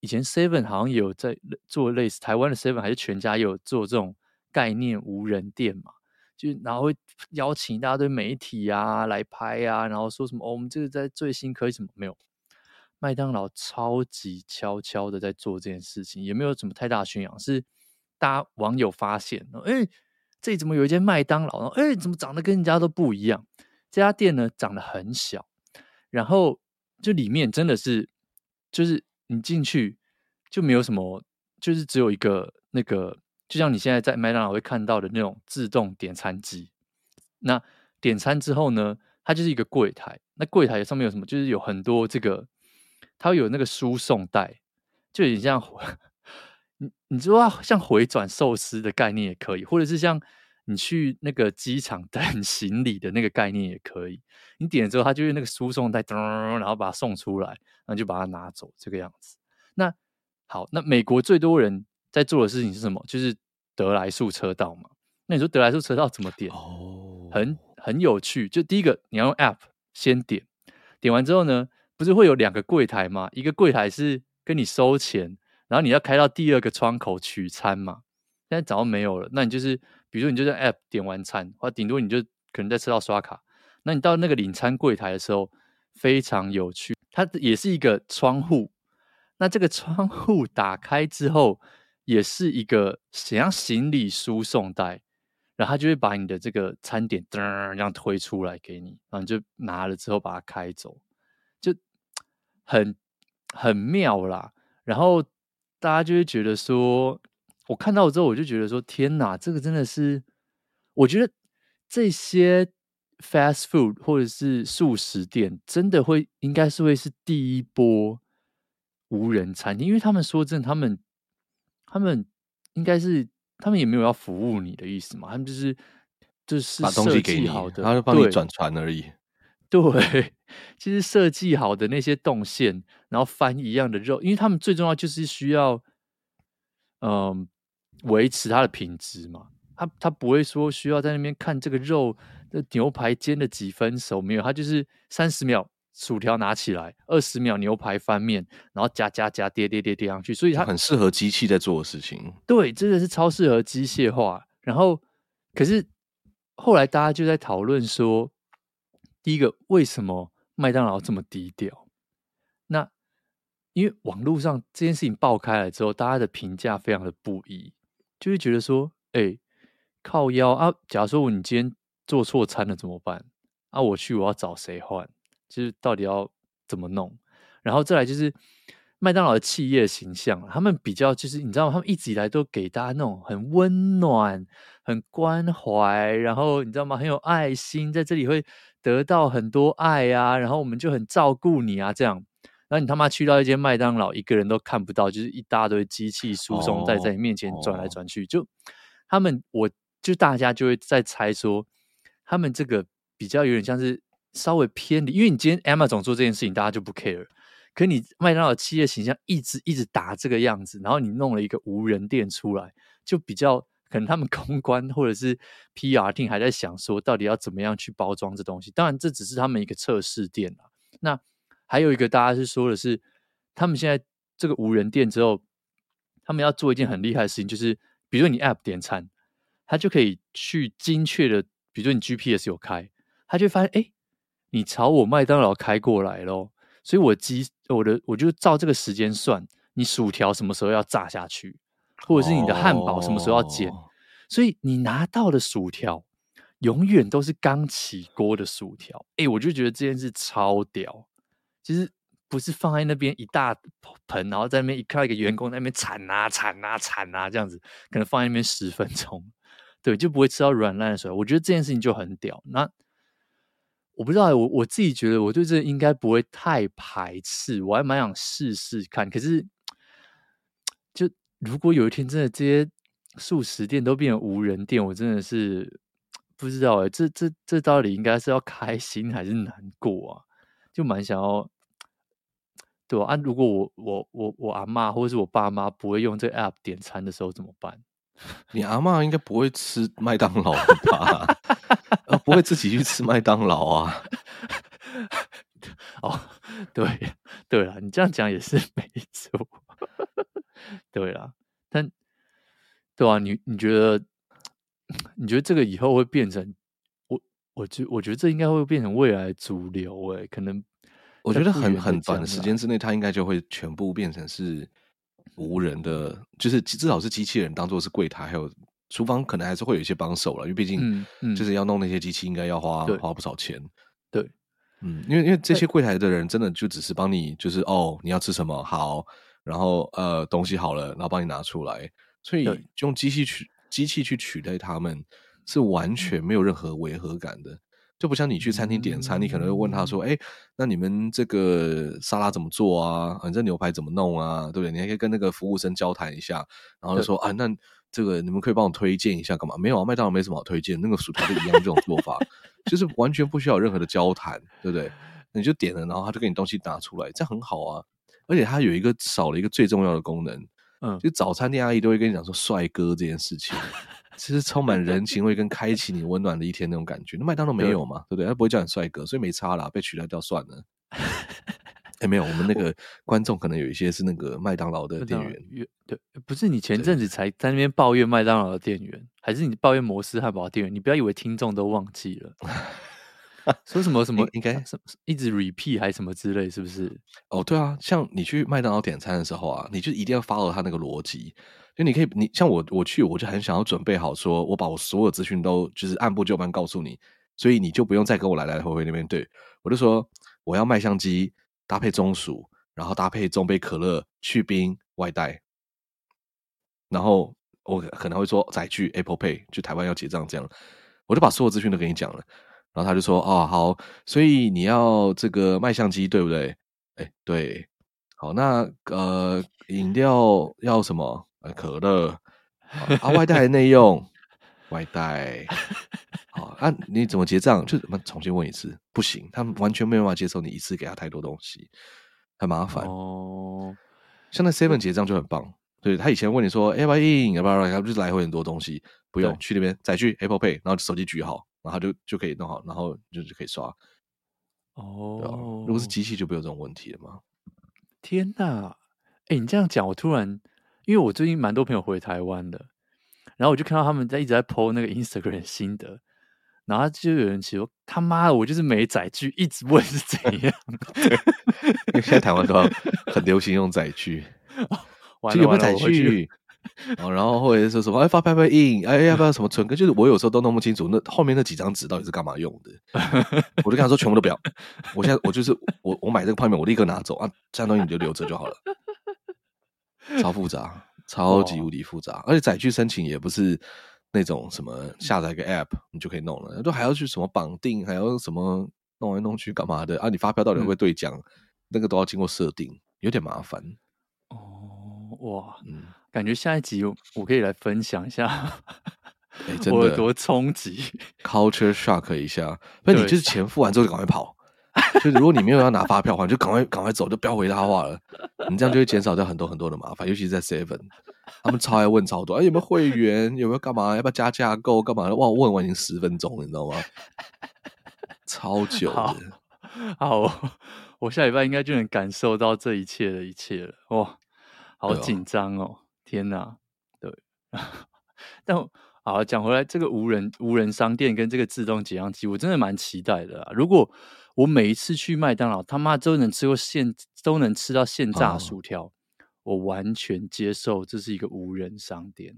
以前 Seven 好像有在做类似，台湾的 Seven 还是全家有做这种概念无人店嘛，就然后会邀请一大堆媒体啊来拍啊，然后说什么哦，我们这个在最新科技什么没有。麦当劳超级悄悄的在做这件事情，也没有什么太大宣扬，是大家网友发现，哎，这里怎么有一间麦当劳？哎，怎么长得跟人家都不一样？这家店呢，长得很小，然后就里面真的是，就是你进去就没有什么，就是只有一个那个，就像你现在在麦当劳会看到的那种自动点餐机。那点餐之后呢，它就是一个柜台，那柜台上面有什么？就是有很多这个。它会有那个输送带，就有点像你你说像回转寿司的概念也可以，或者是像你去那个机场 等行李的那个概念也可以。你点了之后，它就用那个输送带噔，然后把它送出来，然后就把它拿走，这个样子。那好，那美国最多人在做的事情是什么？就是得来速车道嘛。那你说得来速车道怎么点？哦，很很有趣。就第一个，你要用 App 先点，点完之后呢？不是会有两个柜台吗？一个柜台是跟你收钱，然后你要开到第二个窗口取餐嘛。现在早就没有了。那你就是，比如说你就在 App 点完餐，或顶多你就可能在车道刷卡。那你到那个领餐柜台的时候，非常有趣，它也是一个窗户。那这个窗户打开之后，也是一个像行李输送带，然后它就会把你的这个餐点噔这样推出来给你，然后你就拿了之后把它开走。很很妙啦，然后大家就会觉得说，我看到之后我就觉得说，天哪，这个真的是，我觉得这些 fast food 或者是素食店，真的会应该是会是第一波无人餐厅，因为他们说真的，他们他们应该是他们也没有要服务你的意思嘛，他们就是就是把东西给你，他就帮你转传而已。对，其实设计好的那些动线，然后翻一样的肉，因为他们最重要就是需要，嗯，维持它的品质嘛。他他不会说需要在那边看这个肉这牛排煎了几分熟没有？他就是三十秒薯条拿起来，二十秒牛排翻面，然后加加加叠叠叠叠上去，所以它很适合机器在做的事情。对，真的是超适合机械化。然后，可是后来大家就在讨论说，第一个为什么麦当劳这么低调？那因为网络上这件事情爆开了之后，大家的评价非常的不一，就会觉得说，哎，靠腰啊！假如说我你今天做错餐了怎么办？啊，我去我要找谁换？就是到底要怎么弄？然后再来就是麦当劳的企业形象，他们比较就是你知道吗？他们一直以来都给大家那种很温暖、很关怀，然后你知道吗？很有爱心，在这里会得到很多爱啊，然后我们就很照顾你啊，这样。然后你他妈去到一间麦当劳，一个人都看不到，就是一大堆机器输送带在你面前转来转去。Oh, oh. 就他们，我就大家就会在猜说，他们这个比较有点像是稍微偏离，因为你今天 Amazon 做这件事情，大家就不 care。可你麦当劳企业形象一直一直打这个样子，然后你弄了一个无人店出来，就比较可能他们公关或者是 PR 室还在想说，到底要怎么样去包装这东西。当然，这只是他们一个测试店啊。那还有一个，大家是说的是，他们现在这个无人店之后，他们要做一件很厉害的事情，就是比如说你 App 点餐，他就可以去精确的，比如说你 GPS 有开，他就发现，哎，你朝我麦当劳开过来咯，所以我机我的我就照这个时间算，你薯条什么时候要炸下去，或者是你的汉堡什么时候要煎，哦、所以你拿到的薯条永远都是刚起锅的薯条，哎，我就觉得这件事超屌。其实不是放在那边一大盆，然后在那边一看一个员工在那边铲啊铲啊铲啊这样子，可能放在那边十分钟，对，就不会吃到软烂的时候。我觉得这件事情就很屌。那我不知道，我我自己觉得我对这应该不会太排斥，我还蛮想试试看。可是，就如果有一天真的这些素食店都变成无人店，我真的是不知道哎，这这这到底应该是要开心还是难过啊？就蛮想要。对啊，如果我我我我阿妈或者是我爸妈不会用这个 app 点餐的时候怎么办？你阿妈应该不会吃麦当劳吧？啊，不会自己去吃麦当劳啊？哦，对对了，你这样讲也是没错。对啦，但对啊，你你觉得 你觉得这个以后会变成我我觉我觉得这应该会变成未来主流诶、欸，可能。我觉得很很短的时间之内，它应该就会全部变成是无人的，就是至少是机器人当做是柜台，还有厨房可能还是会有一些帮手了，因为毕竟就是要弄那些机器，应该要花花不少钱。对，嗯，因为因为这些柜台的人真的就只是帮你，就是哦，你要吃什么好，然后呃东西好了，然后帮你拿出来，所以用机器取机器去取代他们是完全没有任何违和感的。就不像你去餐厅点餐，你可能会问他说：“哎、欸，那你们这个沙拉怎么做啊？你这牛排怎么弄啊？对不对？你还可以跟那个服务生交谈一下，然后就说啊，那这个你们可以帮我推荐一下干嘛？没有啊，麦当劳没什么好推荐，那个薯条就一样这种做法，就是完全不需要任何的交谈，对不对？你就点了，然后他就给你东西拿出来，这样很好啊。而且它有一个少了一个最重要的功能，嗯，就早餐店阿姨都会跟你讲说帅哥这件事情。”其实充满人情味跟开启你温暖的一天那种感觉，那麦当劳没有嘛？对，不对？他不会叫你帅哥，所以没差啦，被取代掉算了。哎、欸，没有，我们那个观众可能有一些是那个麦当劳的店员。对，不是你前阵子才在那边抱怨麦当劳的店员，还是你抱怨摩斯汉堡的店员？你不要以为听众都忘记了。说什么什么应该什么一直 repeat 还是什么之类，是不是？哦，对啊，像你去麦当劳点餐的时候啊，你就一定要 follow 他那个逻辑。就你可以，你像我，我去我就很想要准备好，说我把我所有资讯都就是按部就班告诉你，所以你就不用再跟我来来回回那边对。我就说我要麦香鸡搭配中薯，然后搭配中杯可乐去冰外带，然后我可能会说载具 Apple Pay，去台湾要结账这样，我就把所有资讯都给你讲了，然后他就说哦好，所以你要这个卖相机对不对？哎对，好那呃饮料要什么？可乐啊，外带内用，外带好啊，你怎么结账？就怎么重新问一次？不行，他们完全没有办法接受你一次给他太多东西，很麻烦哦。像那 Seven 结账就很棒，对，他以前问你说，哎，要不要印？要不要？他不就是来回很多东西，不用去那边载具 Apple Pay，然后手机举好，然后就就可以弄好，然后就就可以刷。哦、如果是机器就不有这种问题了吗？天哪！哎，你这样讲，我突然，因为我最近蛮多朋友回台湾的，然后我就看到他们在一直在 po 那个 Instagram 心得，然后就有人说：“他妈的，我就是没载具，一直问是怎样。”因为现在台湾都很流行用载具，哦、就有没有载具？哦，然后或者是说什么哎发拍拍印，哎要不要什么存根？就是我有时候都弄不清楚那后面那几张纸到底是干嘛用的，我就跟他说全部都不要。我现在我就是我我买这个泡面，我立刻拿走啊，这样东西你就留着就好了。超复杂，超级无敌复杂，而且载具申请也不是那种什么下载个 app 你就可以弄了，都还要去什么绑定，还要什么弄来弄去干嘛的啊？你发票到底会不会兑奖？嗯、那个都要经过设定，有点麻烦。哦，哇，嗯。感觉下一集我可以来分享一下，哎，真的我有多冲击，culture shock 一下。那你就是钱付完之后就赶快跑，就是如果你没有要拿发票的话，就赶快赶快走，就不要回他话了。你这样就会减少掉很多很多的麻烦，尤其是在 Seven，他们超爱问超多，哎，有没有会员？有没有干嘛？要不要加价购？干嘛的？哇，问完已经十分钟了，你知道吗？超久的。好，好，我下礼拜应该就能感受到这一切的一切了。哇，好紧张哦。天呐，对，但好讲回来，这个无人无人商店跟这个自动结账机，我真的蛮期待的啊。如果我每一次去麦当劳，他妈都能吃过现都能吃到现炸薯条，哦，我完全接受这是一个无人商店。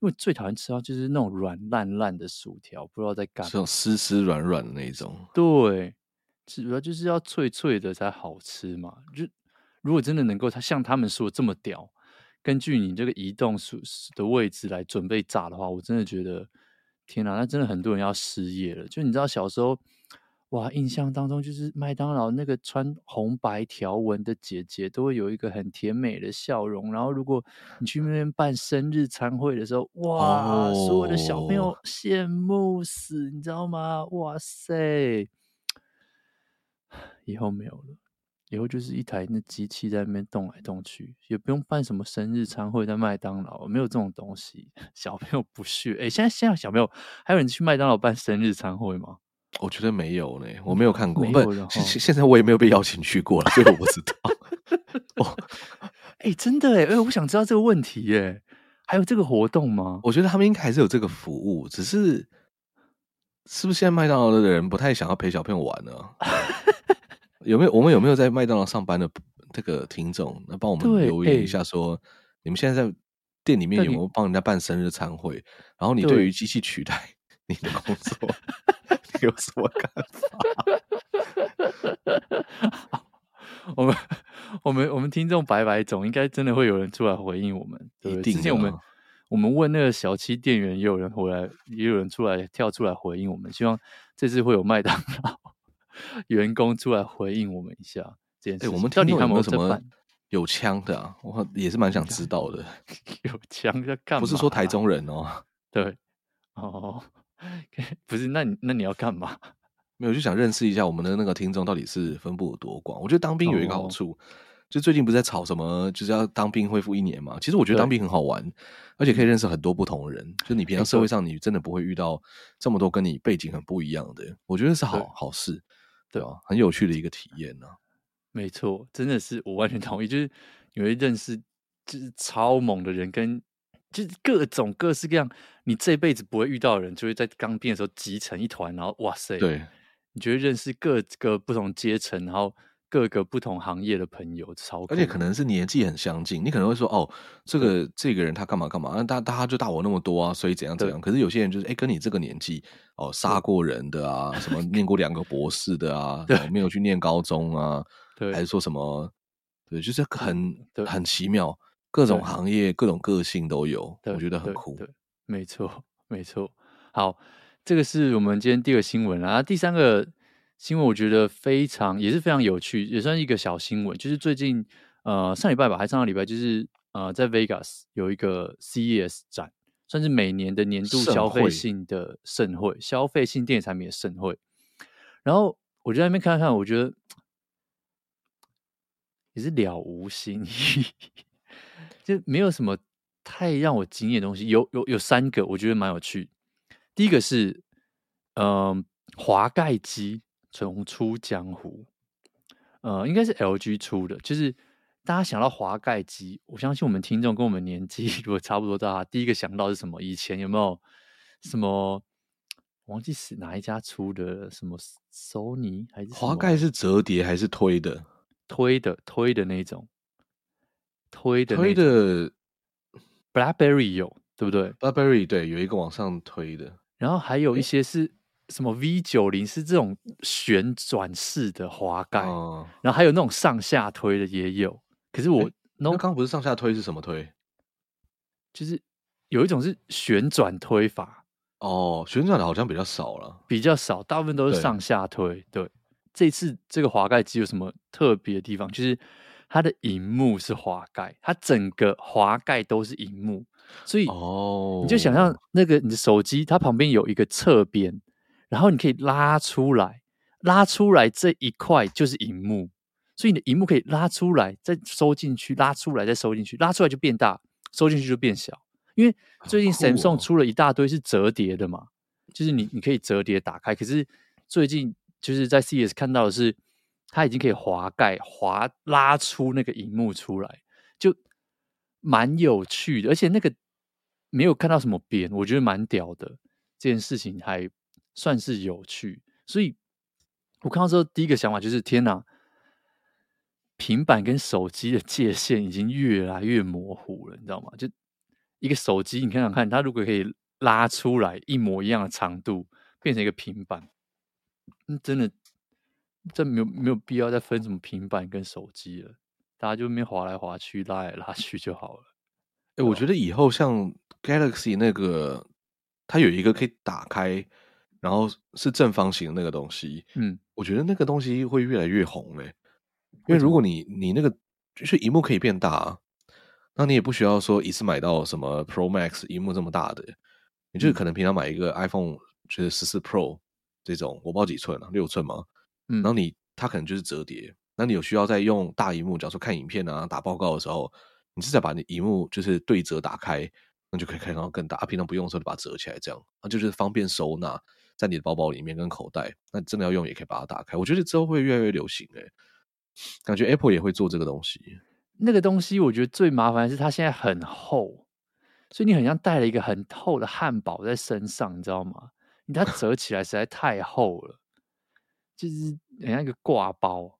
因为最讨厌吃到就是那种软烂烂的薯条，不知道在干嘛，这种湿湿软软的那一种。对，主要就是要脆脆的才好吃嘛。就如果真的能够，他像他们说的这么屌。根据你这个移动数的位置来准备炸的话，我真的觉得天哪，那真的很多人要失业了。就你知道小时候，哇，印象当中就是麦当劳那个穿红白条纹的姐姐都会有一个很甜美的笑容。然后如果你去那边办生日餐会的时候，哇，哦、所有的小朋友羡慕死，你知道吗？哇塞，以后没有了。以后就是一台那机器在那边动来动去，也不用办什么生日餐会，在麦当劳没有这种东西，小朋友不屑。哎，现在现在小朋友还有人去麦当劳办生日餐会吗？我觉得没有呢，我没有看过。不，现现在我也没有被邀请去过了，所以我不知道。哦，哎，真的哎，哎，我想知道这个问题耶，还有这个活动吗？我觉得他们应该还是有这个服务，只是是不是现在麦当劳的人不太想要陪小朋友玩呢？有没有我们有没有在麦当劳上班的这个听众？那帮我们留言一下说，说你们现在在店里面有没有帮人家办生日餐会？然后你对于机器取代你的工作，你有什么看法？我们我们我们听众白白总，应该真的会有人出来回应我们。对不对？之前我们我们问那个小七店员，也有人回来，也有人出来跳出来回应我们。希望这次会有麦当劳。员工出来回应我们一下这件事。我们到底有没有什么有枪的啊？我也是蛮想知道的。有枪在干嘛？不是说台中人哦。对，哦，不是，那你那你要干嘛？没有，就想认识一下我们的那个听众到底是分布有多广。我觉得当兵有一个好处，就最近不是在吵什么，就是要当兵恢复一年嘛。其实我觉得当兵很好玩，而且可以认识很多不同的人。就你平常社会上，你真的不会遇到这么多跟你背景很不一样的。我觉得是好好事。对啊，很有趣的一个体验呢、啊。没错，真的是我完全同意。就是你会认识就是超猛的人，跟就是各种各式各样你这辈子不会遇到的人，就会在刚变的时候集成一团，然后哇塞，对，你就会认识各个不同阶层，然后。各个不同行业的朋友超，而且可能是年纪很相近。你可能会说：“哦，这个这个人他干嘛干嘛？那他他就大我那么多啊，所以怎样怎样。”可是有些人就是哎，跟你这个年纪哦，杀过人的啊，什么念过两个博士的啊，没有去念高中啊，对，还是说什么？对，就是很很奇妙，各种行业、各种个性都有，我觉得很酷。对，没错，没错。好，这个是我们今天第二个新闻啊，第三个。新闻我觉得非常也是非常有趣，也算是一个小新闻。就是最近呃上礼拜吧，还上个礼拜，就是呃在 Vegas 有一个 CES 展，算是每年的年度消费性的盛会，消费性电子产品的盛会。然后我就在那边看看，我觉得也是了无新意，就没有什么太让我惊艳的东西。有有有三个，我觉得蛮有趣。第一个是。嗯，滑盖机重出江湖，呃，应该是 LG 出的。就是大家想到滑盖机，我相信我们听众跟我们年纪 如果差不多大，第一个想到是什么？以前有没有什么？忘记是哪一家出的？什么 Sony 还是滑盖是折叠还是推的？推的，推的那种，推的推的。BlackBerry 有对不对？BlackBerry 对，有一个往上推的。然后还有一些是什么 V 九零是这种旋转式的滑盖，嗯，然后还有那种上下推的也有。可是我那刚刚不是上下推是什么推？就是有一种是旋转推法。哦，旋转的好像比较少了，比较少，大部分都是上下推。对，对这次这个滑盖机有什么特别的地方？就是它的荧幕是滑盖，它整个滑盖都是荧幕，所以哦，你就想象那个你的手机，它旁边有一个侧边，然后你可以拉出来，拉出来这一块就是荧幕，所以你的荧幕可以拉出来再收进去，拉出来再收进去，拉出来就变大，收进去就变小。因为最近 Samsung 出了一大堆是折叠的嘛，就是你你可以折叠打开。可是最近就是在 CES 看到的是，它已经可以滑盖滑拉出那个荧幕出来，就蛮有趣的。而且那个没有看到什么边，我觉得蛮屌的。这件事情还算是有趣，所以我看到之后第一个想法就是：天哪，平板跟手机的界限已经越来越模糊了，你知道吗？就一个手机，你看看看，它如果可以拉出来一模一样的长度，变成一个平板，嗯，真的，这没有没有必要再分什么平板跟手机了，大家就那边滑来划去，拉来拉去就好了。哎、欸，我觉得以后像 Galaxy 那个，它有一个可以打开，然后是正方形的那个东西，嗯，我觉得那个东西会越来越红嘞，因为如果你你那个就是荧幕可以变大啊。那你也不需要说一次买到什么 Pro Max 荧幕这么大的，你就可能平常买一个 iPhone 就是十四 Pro 这种，我不知道几寸啊，六寸吗？嗯，然后你它可能就是折叠，那你有需要再用大荧幕，假如说看影片啊、打报告的时候，你是再把你荧幕就是对折打开，那就可以看到更大。啊，平常不用的时候就把它折起来，这样啊，就是方便收纳在你的包包里面跟口袋。那真的要用也可以把它打开。我觉得之后会越来越流行诶、欸，感觉 Apple 也会做这个东西。那个东西我觉得最麻烦的是它现在很厚，所以你很像带了一个很厚的汉堡在身上，你知道吗？你它折起来实在太厚了，就是很像一个挂包。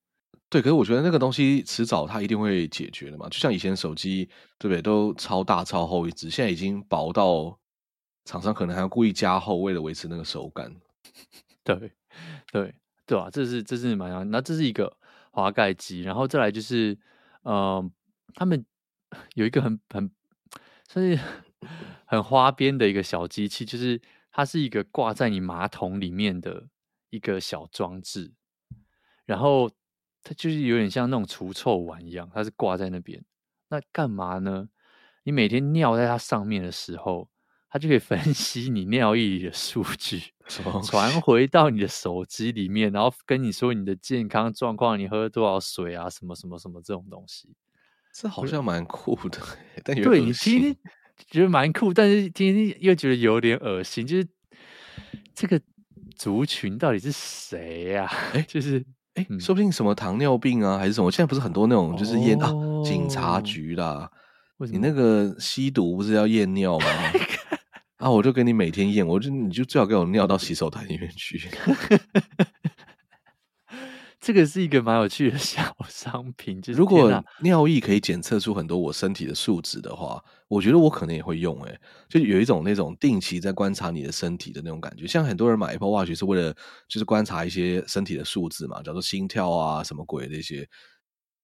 对，可是我觉得那个东西迟早它一定会解决的嘛。就像以前手机，对不对？都超大超厚一只，现在已经薄到厂商可能还要故意加厚，为了维持那个手感。对对对啊，这是这是蛮，那这是一个滑盖机，然后再来就是。嗯、呃，他们有一个很很算是很花边的一个小机器，就是它是一个挂在你马桶里面的一个小装置，然后它就是有点像那种除臭碗一样，它是挂在那边。那干嘛呢？你每天尿在它上面的时候，它就可以分析你尿液里的数据，传回到你的手机里面，然后跟你说你的健康状况，你喝多少水啊，什么什么什么这种东西，这好像蛮酷的。但对你听听觉得蛮酷，但是听听又觉得有点恶心。就是这个族群到底是谁呀？哎，就是哎，说不定什么糖尿病啊，还是什么？现在不是很多那种就是验啊，警察局啦，你那个吸毒不是要验尿吗？啊！我就给你每天验，我就你就最好给我尿到洗手台里面去。这个是一个蛮有趣的小商品。就是、如果尿液可以检测出很多我身体的数值的话，我觉得我可能也会用、欸。哎，就有一种那种定期在观察你的身体的那种感觉。像很多人买 Apple Watch 是为了就是观察一些身体的数字嘛，叫做心跳啊什么鬼那些。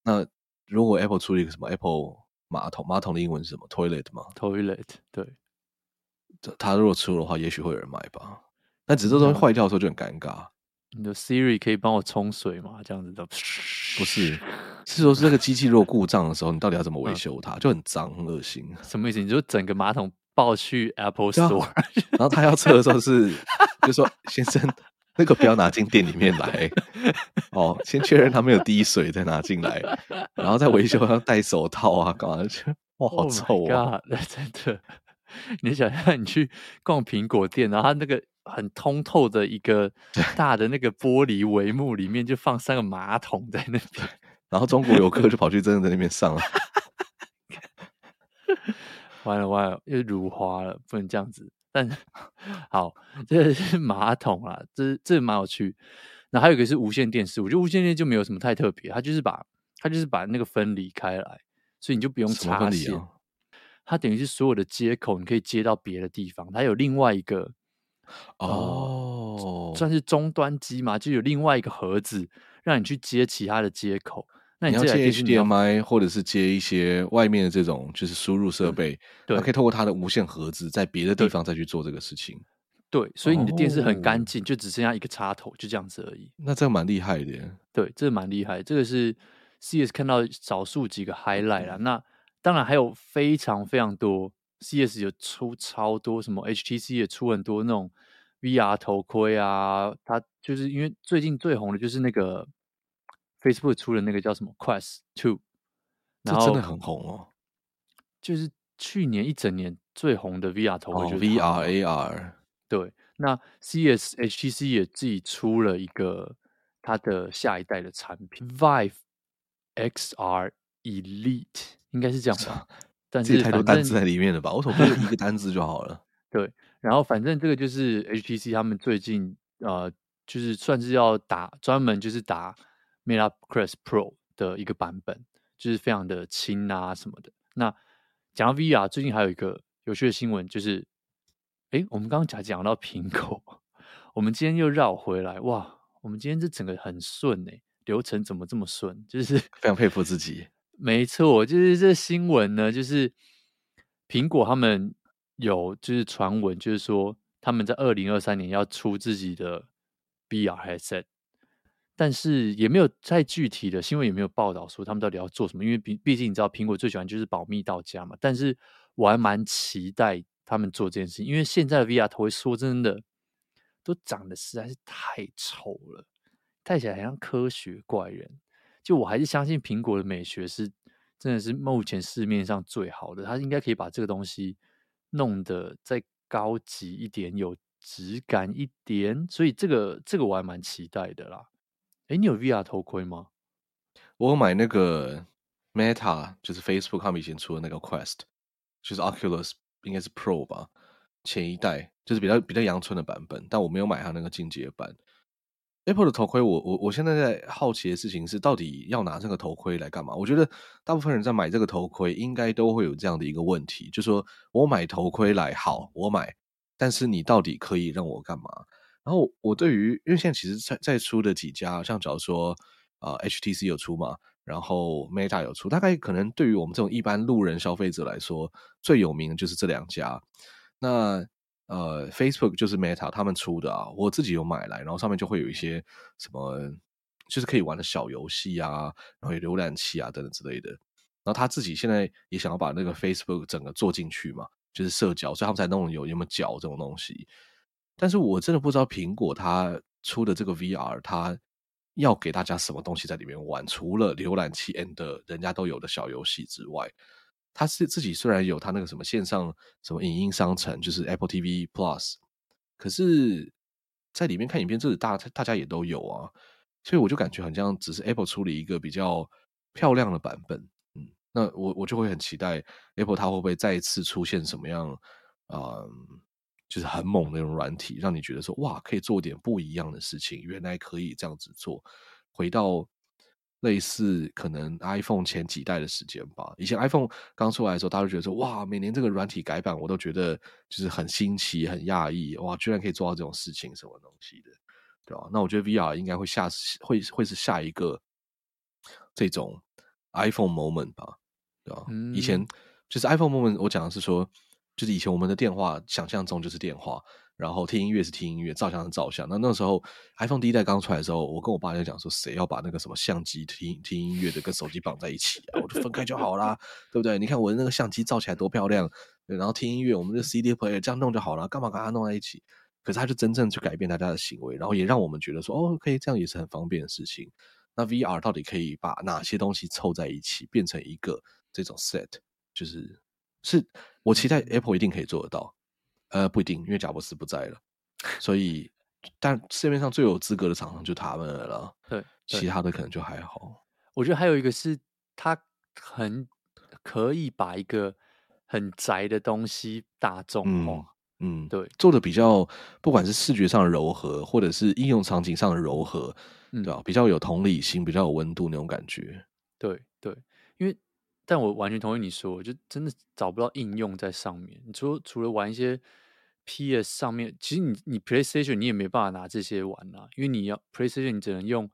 那如果 Apple 出了一个什么 Apple 马桶，马桶的英文是什么？Toilet 吗？Toilet 对。他如果出的话，也许会有人买吧。但只是说坏掉的时候就很尴尬。你的 Siri 可以帮我冲水吗？这样子的不是，是说是这个机器如果故障的时候，你到底要怎么维修它？就很脏，很恶心。什么意思？你就整个马桶抱去 Apple Store，然后他要测的时候是，就说先生，那个不要拿进店里面来。哦，先确认他没有滴水再拿进来，然后再维修要戴手套啊，干嘛去？哇，好臭啊！那真的。你想象，你去逛苹果店，然后它那个很通透的一个大的那个玻璃帷幕里面，就放三个马桶在那边，然后中国游客就跑去真的在那边上了。完了完了，又如花了，不能这样子。但好，这是马桶啊，这这蛮有趣。那还有一个是无线电视，我觉得无线电视就没有什么太特别，它就是把它就是把那个分离开来，所以你就不用插线。啊、它等于是所有的接口你可以接到别的地方，它有另外一个哦、呃，算是终端机嘛，就有另外一个盒子让你去接其他的接口。那你，你要接 HDMI 或者是接一些外面的这种就是输入设备，对，可以透过它的无线盒子在别的地方再去做这个事情。对，所以你的电视很干净，就只剩下一个插头，就这样子而已。那这个蛮厉害的。对，这个蛮厉害。这个是 CES 看到少数几个 highlight 啦。那当然还有非常非常多，CES 有出超多，什么 HTC 也出很多那种 VR 头盔啊。它就是因为最近最红的就是那个。Facebook 出的那个叫什么 Quest Two，然后这真的很红哦。就是去年一整年最红的 VR 头盔，就是 VR AR。对，那 CES HTC 也自己出了一个它的下一代的产品 Vive XR Elite，应该是这样吧？但是太多单字在里面了吧？我总觉得一个单字就好了。对，然后反正这个就是 HTC 他们最近呃，就是算是要打专门就是打。Meta Quest Pro 的一个版本，就是非常的轻啊什么的。那讲到 VR，最近还有一个有趣的新闻，就是，哎，我们刚刚讲讲到苹果，我们今天又绕回来，哇，我们今天这整个很顺哎，流程怎么这么顺？就是非常佩服自己。没错，就是这新闻呢，就是苹果他们有就是传闻，就是说他们在二零二三年要出自己的 VR headset。但是也没有太具体的新闻，也没有报道说他们到底要做什么。因为毕毕竟你知道，苹果最喜欢就是保密到家嘛。但是我还蛮期待他们做这件事情，因为现在的 VR 头盔说真的，都长得实在是太丑了，戴起来很像科学怪人。就我还是相信苹果的美学是真的是目前市面上最好的，它应该可以把这个东西弄得再高级一点，有质感一点。所以这个这个我还蛮期待的啦。哎，你有 VR 头盔吗？我买那个 Meta，就是 Facebook 他们以前出的那个 Quest，就是 Oculus 应该是 Pro 吧，前一代就是比较比较阳春的版本，但我没有买它那个进阶版。Apple 的头盔我，我我现在在好奇的事情是，到底要拿这个头盔来干嘛？我觉得大部分人在买这个头盔，应该都会有这样的一个问题，就是说我买头盔来好，我买，但是你到底可以让我干嘛？然后我对于，因为现在其实在在出的几家，像假如说啊、呃、HTC 有出嘛，然后 Meta 有出，大概可能对于我们这种一般路人消费者来说，最有名的就是这两家。那呃 Facebook 就是 Meta 他们出的啊，我自己有买来，然后上面就会有一些什么，就是可以玩的小游戏啊，然后有浏览器啊等等之类的。然后他自己现在也想要把那个 Facebook 整个做进去嘛，就是社交，所以他们才弄有有没有脚这种东西。但是我真的不知道苹果它出的这个 VR，它要给大家什么东西在里面玩？除了浏览器 and 人家都有的小游戏之外，它是自己虽然有它那个什么线上什么影音商城，就是 Apple TV Plus，可是在里面看影片，这里大大家也都有啊，所以我就感觉好像只是 Apple 出了一个比较漂亮的版本，嗯，那我我就会很期待 Apple 它会不会再一次出现什么样，嗯。就是很猛的那种软体，让你觉得说哇，可以做点不一样的事情。原来可以这样子做，回到类似可能 iPhone 前几代的时间吧。以前 iPhone 刚出来的时候，大家都觉得说哇，每年这个软体改版，我都觉得就是很新奇、很讶异。哇，居然可以做到这种事情，什么东西的，对吧？那我觉得 VR 应该会下会会是下一个这种 iPhone moment 吧，对吧？嗯、以前就是 iPhone moment，我讲的是说。就是以前我们的电话想象中就是电话，然后听音乐是听音乐，照相是照相。那那时候 iPhone 第一代刚出来的时候，我跟我爸就讲说，谁要把那个什么相机听听音乐的跟手机绑在一起啊？我就分开就好啦，对不对？你看我的那个相机照起来多漂亮，然后听音乐，我们的 CD player 这样弄就好了，干嘛把它弄在一起？可是它就真正去改变大家的行为，然后也让我们觉得说，哦，可以这样也是很方便的事情。那 VR 到底可以把哪些东西凑在一起，变成一个这种 set，就是。是我期待 Apple 一定可以做得到，呃，不一定，因为贾伯斯不在了。所以，但市面上最有资格的厂商就他们了。对，对其他的可能就还好。我觉得还有一个是，他很可以把一个很宅的东西大众化。嗯，对，做的比较，不管是视觉上的柔和，或者是应用场景上的柔和，嗯、对吧？比较有同理心，比较有温度那种感觉。对对，因为，但我完全同意你说，就真的找不到应用在上面。你除除了玩一些 PS 上面，其实你你 PlayStation 你也没办法拿这些玩啊，因为你要 PlayStation 你只能用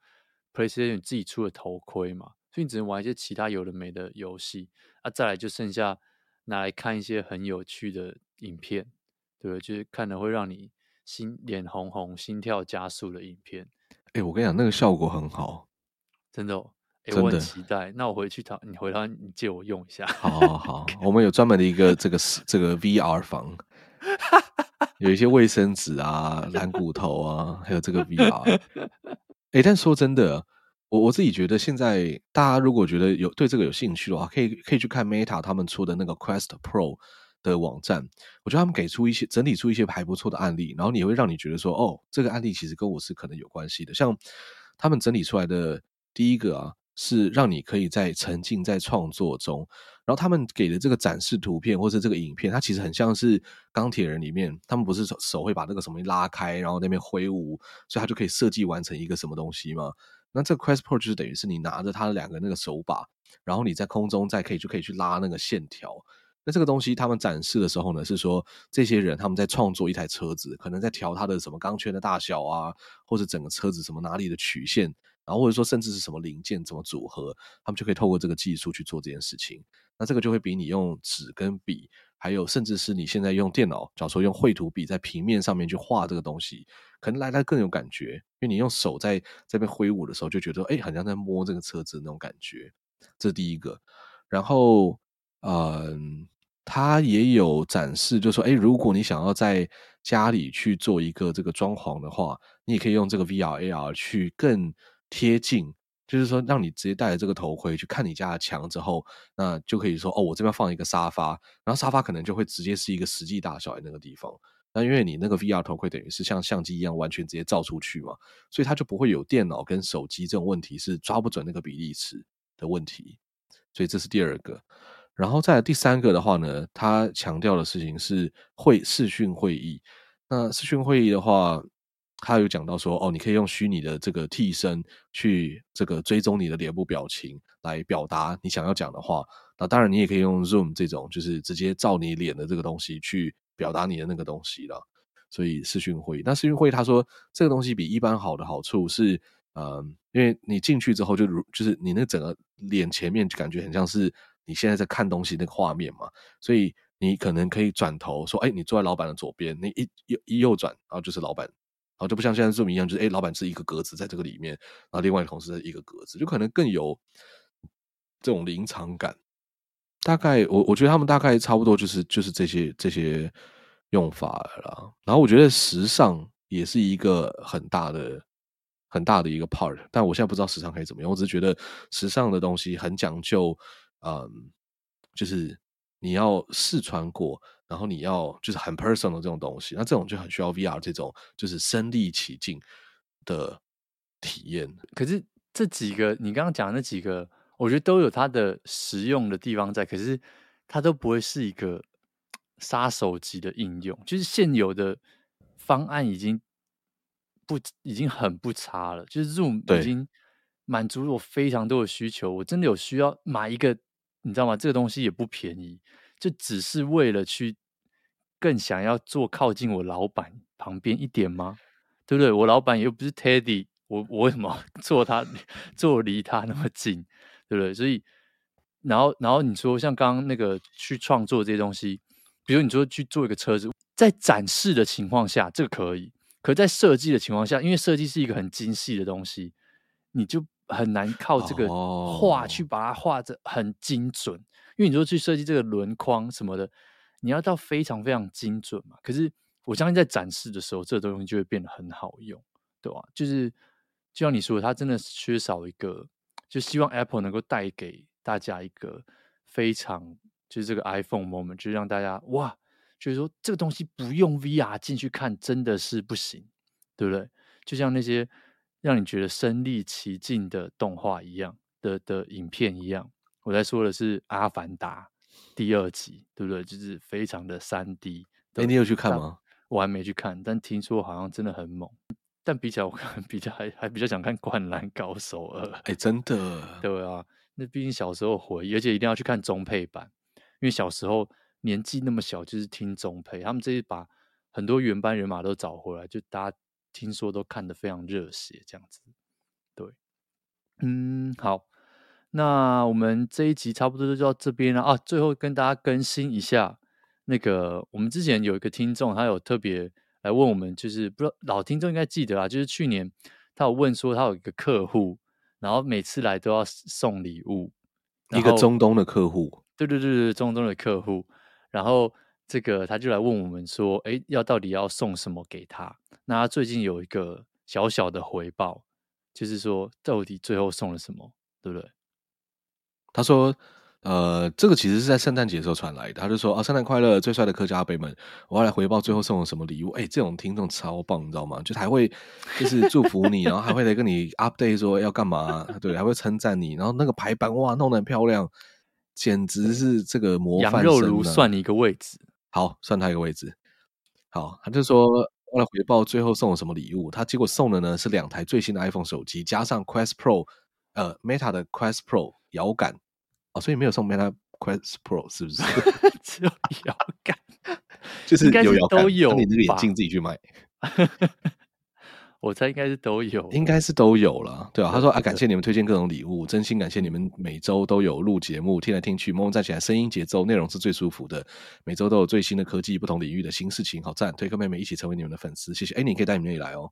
PlayStation 自己出的头盔嘛，所以你只能玩一些其他有的没的游戏啊。再来就剩下拿来看一些很有趣的影片。对，就是看了会让你心脸红红、心跳加速的影片。哎，我跟你讲，那个效果很好，真的哦。哎，真的。我很期待。那我回去他，你回他，你借我用一下。好，好，好，我们有专门的一个这个这个 VR 房，有一些卫生纸啊、蓝骨头啊，还有这个 VR。哎，但说真的，我我自己觉得，现在大家如果觉得有对这个有兴趣的话，可以可以去看 Meta 他们出的那个 Quest Pro。的网站，我觉得他们给出一些整理出一些还不错的案例，然后你会让你觉得说，哦，这个案例其实跟我是可能有关系的。像他们整理出来的第一个啊，是让你可以在沉浸在创作中，然后他们给的这个展示图片或者这个影片，它其实很像是钢铁人里面，他们不是手手会把那个什么拉开，然后那边挥舞，所以他就可以设计完成一个什么东西吗？那这个 Quest Pro 就是等于是你拿着它的两个那个手把，然后你在空中再可以就可以去拉那个线条。那这个东西他们展示的时候呢，是说这些人他们在创作一台车子，可能在调它的什么钢圈的大小啊，或者整个车子什么哪里的曲线，然后或者说甚至是什么零件怎么组合，他们就可以透过这个技术去做这件事情。那这个就会比你用纸跟笔，还有甚至是你现在用电脑，假如说用绘图笔在平面上面去画这个东西，可能来得更有感觉，因为你用手在这边挥舞的时候，就觉得哎，好像在摸这个车子那种感觉。这是第一个，然后。嗯，他也有展示，就是说，哎，如果你想要在家里去做一个这个装潢的话，你也可以用这个 VR AR 去更贴近，就是说，让你直接戴着这个头盔去看你家的墙之后，那就可以说，哦，我这边放一个沙发，然后沙发可能就会直接是一个实际大小的那个地方。那因为你那个 VR 头盔等于是像相机一样完全直接照出去嘛，所以它就不会有电脑跟手机这种问题是抓不准那个比例尺的问题。所以这是第二个。然后再来第三个的话呢，他强调的事情是会视讯会议。那视讯会议的话，他有讲到说，哦，你可以用虚拟的这个替身去这个追踪你的脸部表情，来表达你想要讲的话。那当然，你也可以用 Zoom 这种，就是直接照你脸的这个东西去表达你的那个东西了。所以视讯会议，那视讯会议他说这个东西比一般好的好处是，嗯，因为你进去之后就如就是你那整个脸前面就感觉很像是。你现在在看东西那个画面嘛，所以你可能可以转头说，哎，你坐在老板的左边，你一右一右转，然后就是老板，后就不像现在 Zoom 一样，就是哎，老板是一个格子在这个里面，然后另外一个同事是一个格子，就可能更有这种临场感。大概我我觉得他们大概差不多就是就是这些这些用法了。然后我觉得时尚也是一个很大的很大的一个 part，但我现在不知道时尚可以怎么样，我只是觉得时尚的东西很讲究。嗯，就是你要试穿过，然后你要就是很 personal 的这种东西，那这种就很需要 VR 这种就是身临其境的体验。可是这几个你刚刚讲的那几个，我觉得都有它的实用的地方在，可是它都不会是一个杀手级的应用。就是现有的方案已经不已经很不差了，就是 Zoom 已经满足了我非常多的需求，我真的有需要买一个。你知道吗？这个东西也不便宜，就只是为了去更想要坐靠近我老板旁边一点吗？对不对？我老板又不是 Teddy，我我为什么 坐他坐离他那么近？对不对？所以，然后然后你说像刚刚那个去创作这些东西，比如你说去做一个车子，在展示的情况下，这个可以；可在设计的情况下，因为设计是一个很精细的东西，你就。很难靠这个画去把它画的很精准，哦、因为你说去设计这个轮框什么的，你要到非常非常精准嘛。可是我相信在展示的时候，这个东西就会变得很好用，对吧？就是就像你说的，它真的缺少一个，就希望 Apple 能够带给大家一个非常就是这个 iPhone moment，就是让大家哇，就是说这个东西不用 VR 进去看真的是不行，对不对？就像那些让你觉得身临其境的动画一样的的影片一样，我在说的是《阿凡达》第二集，对不对？就是非常的三 D。哎，你有去看吗？我还没去看，但听说好像真的很猛。但比起来，我可能比较还还比较想看《灌篮高手二》。哎，真的，对啊，那毕竟小时候回忆，而且一定要去看中配版，因为小时候年纪那么小，就是听中配。他们这一把很多原班人马都找回来，就大家听说都看得非常热血，这样子。对，嗯，好，那我们这一集差不多就到这边了啊。最后跟大家更新一下。那个，我们之前有一个听众，他有特别来问我们，就是不知道老听众应该记得啊，就是去年他有问说，他有一个客户，然后每次来都要送礼物，一个中东的客户，对对对对，中东的客户，然后这个他就来问我们说，哎，要到底要送什么给他？那他最近有一个小小的回报，就是说到底最后送了什么，对不对？他说。呃，这个其实是在圣诞节的时候传来的。他就说啊，圣诞快乐，最帅的客家阿伯们，我要来回报最后送我什么礼物。哎，这种听众超棒，你知道吗？就还会就是祝福你，然后还会来跟你 update 说要干嘛，对，还会称赞你。然后那个排版哇，弄得很漂亮，简直是这个模范生。羊肉炉算你一个位置，好，算他一个位置。好，他就说我来回报最后送我什么礼物。他结果送的呢是两台最新的 iPhone 手机，加上 Quest Pro，呃，Meta 的 Quest Pro 摇杆。哦，所以没有送 Meta Quest Pro 是不是？只有摇杆，就是有摇杆都有。你那个眼镜自己去买。我猜应该是都有，应该是都有了。对啊，他说啊，感谢你们推荐各种礼物，真心感谢你们每周都有录节目，听来听去，默默站起来，声音节奏内容是最舒服的。每周都有最新的科技，不同领域的新事情，好赞！推客妹妹一起成为你们的粉丝，谢谢。哎，你可以带你们也来哦。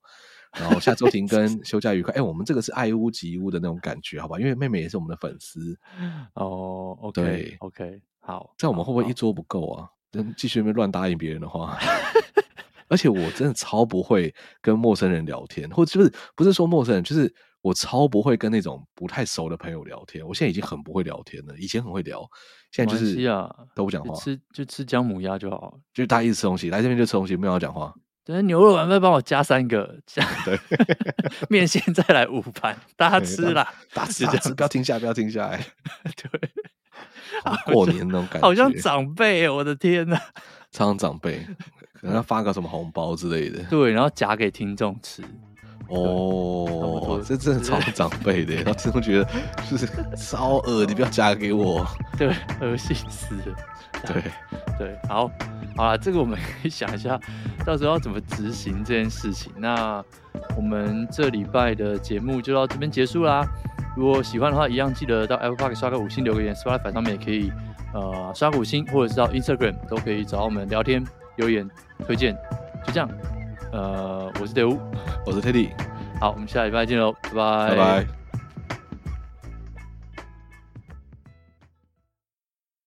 然后下周停跟，休假愉快。哎，我们这个是爱屋及乌的那种感觉，好吧？因为妹妹也是我们的粉丝 哦。OK，对，OK，好。这样我们会不会一桌不够啊？继续那边乱答应别人的话。而且我真的超不会跟陌生人聊天，或者就是不是说陌生人，就是我超不会跟那种不太熟的朋友聊天。我现在已经很不会聊天了，以前很会聊，现在就是都不讲话，吃就吃姜母鸭就好，就大家一直吃东西，来这边就吃东西，没有要讲话。等牛肉丸再帮我加三个，加对，面线再来五盘，大家吃啦，大家吃，大吃，不要停下来，不要停下来。对，过年那种感觉，好像长辈，我的天呐，超像长辈，可能要发个什么红包之类的。对，然后夹给听众吃。哦，这真的超长辈的，然后听众觉得就是 超恶，你不要嫁给我。对，恶心死了。对 对，好，好了，这个我们 可以想一下，到时候要怎么执行这件事情。那我们这礼拜的节目就到这边结束啦。如果喜欢的话，一样记得到 Apple Park 刷个五星留个言，Spotify 上面也可以呃刷个五星，或者是到 Instagram 都可以找我们聊天留言推荐。就这样，呃，我是德乌，我是 Teddy，好，我们下礼拜见喽，拜拜。拜拜。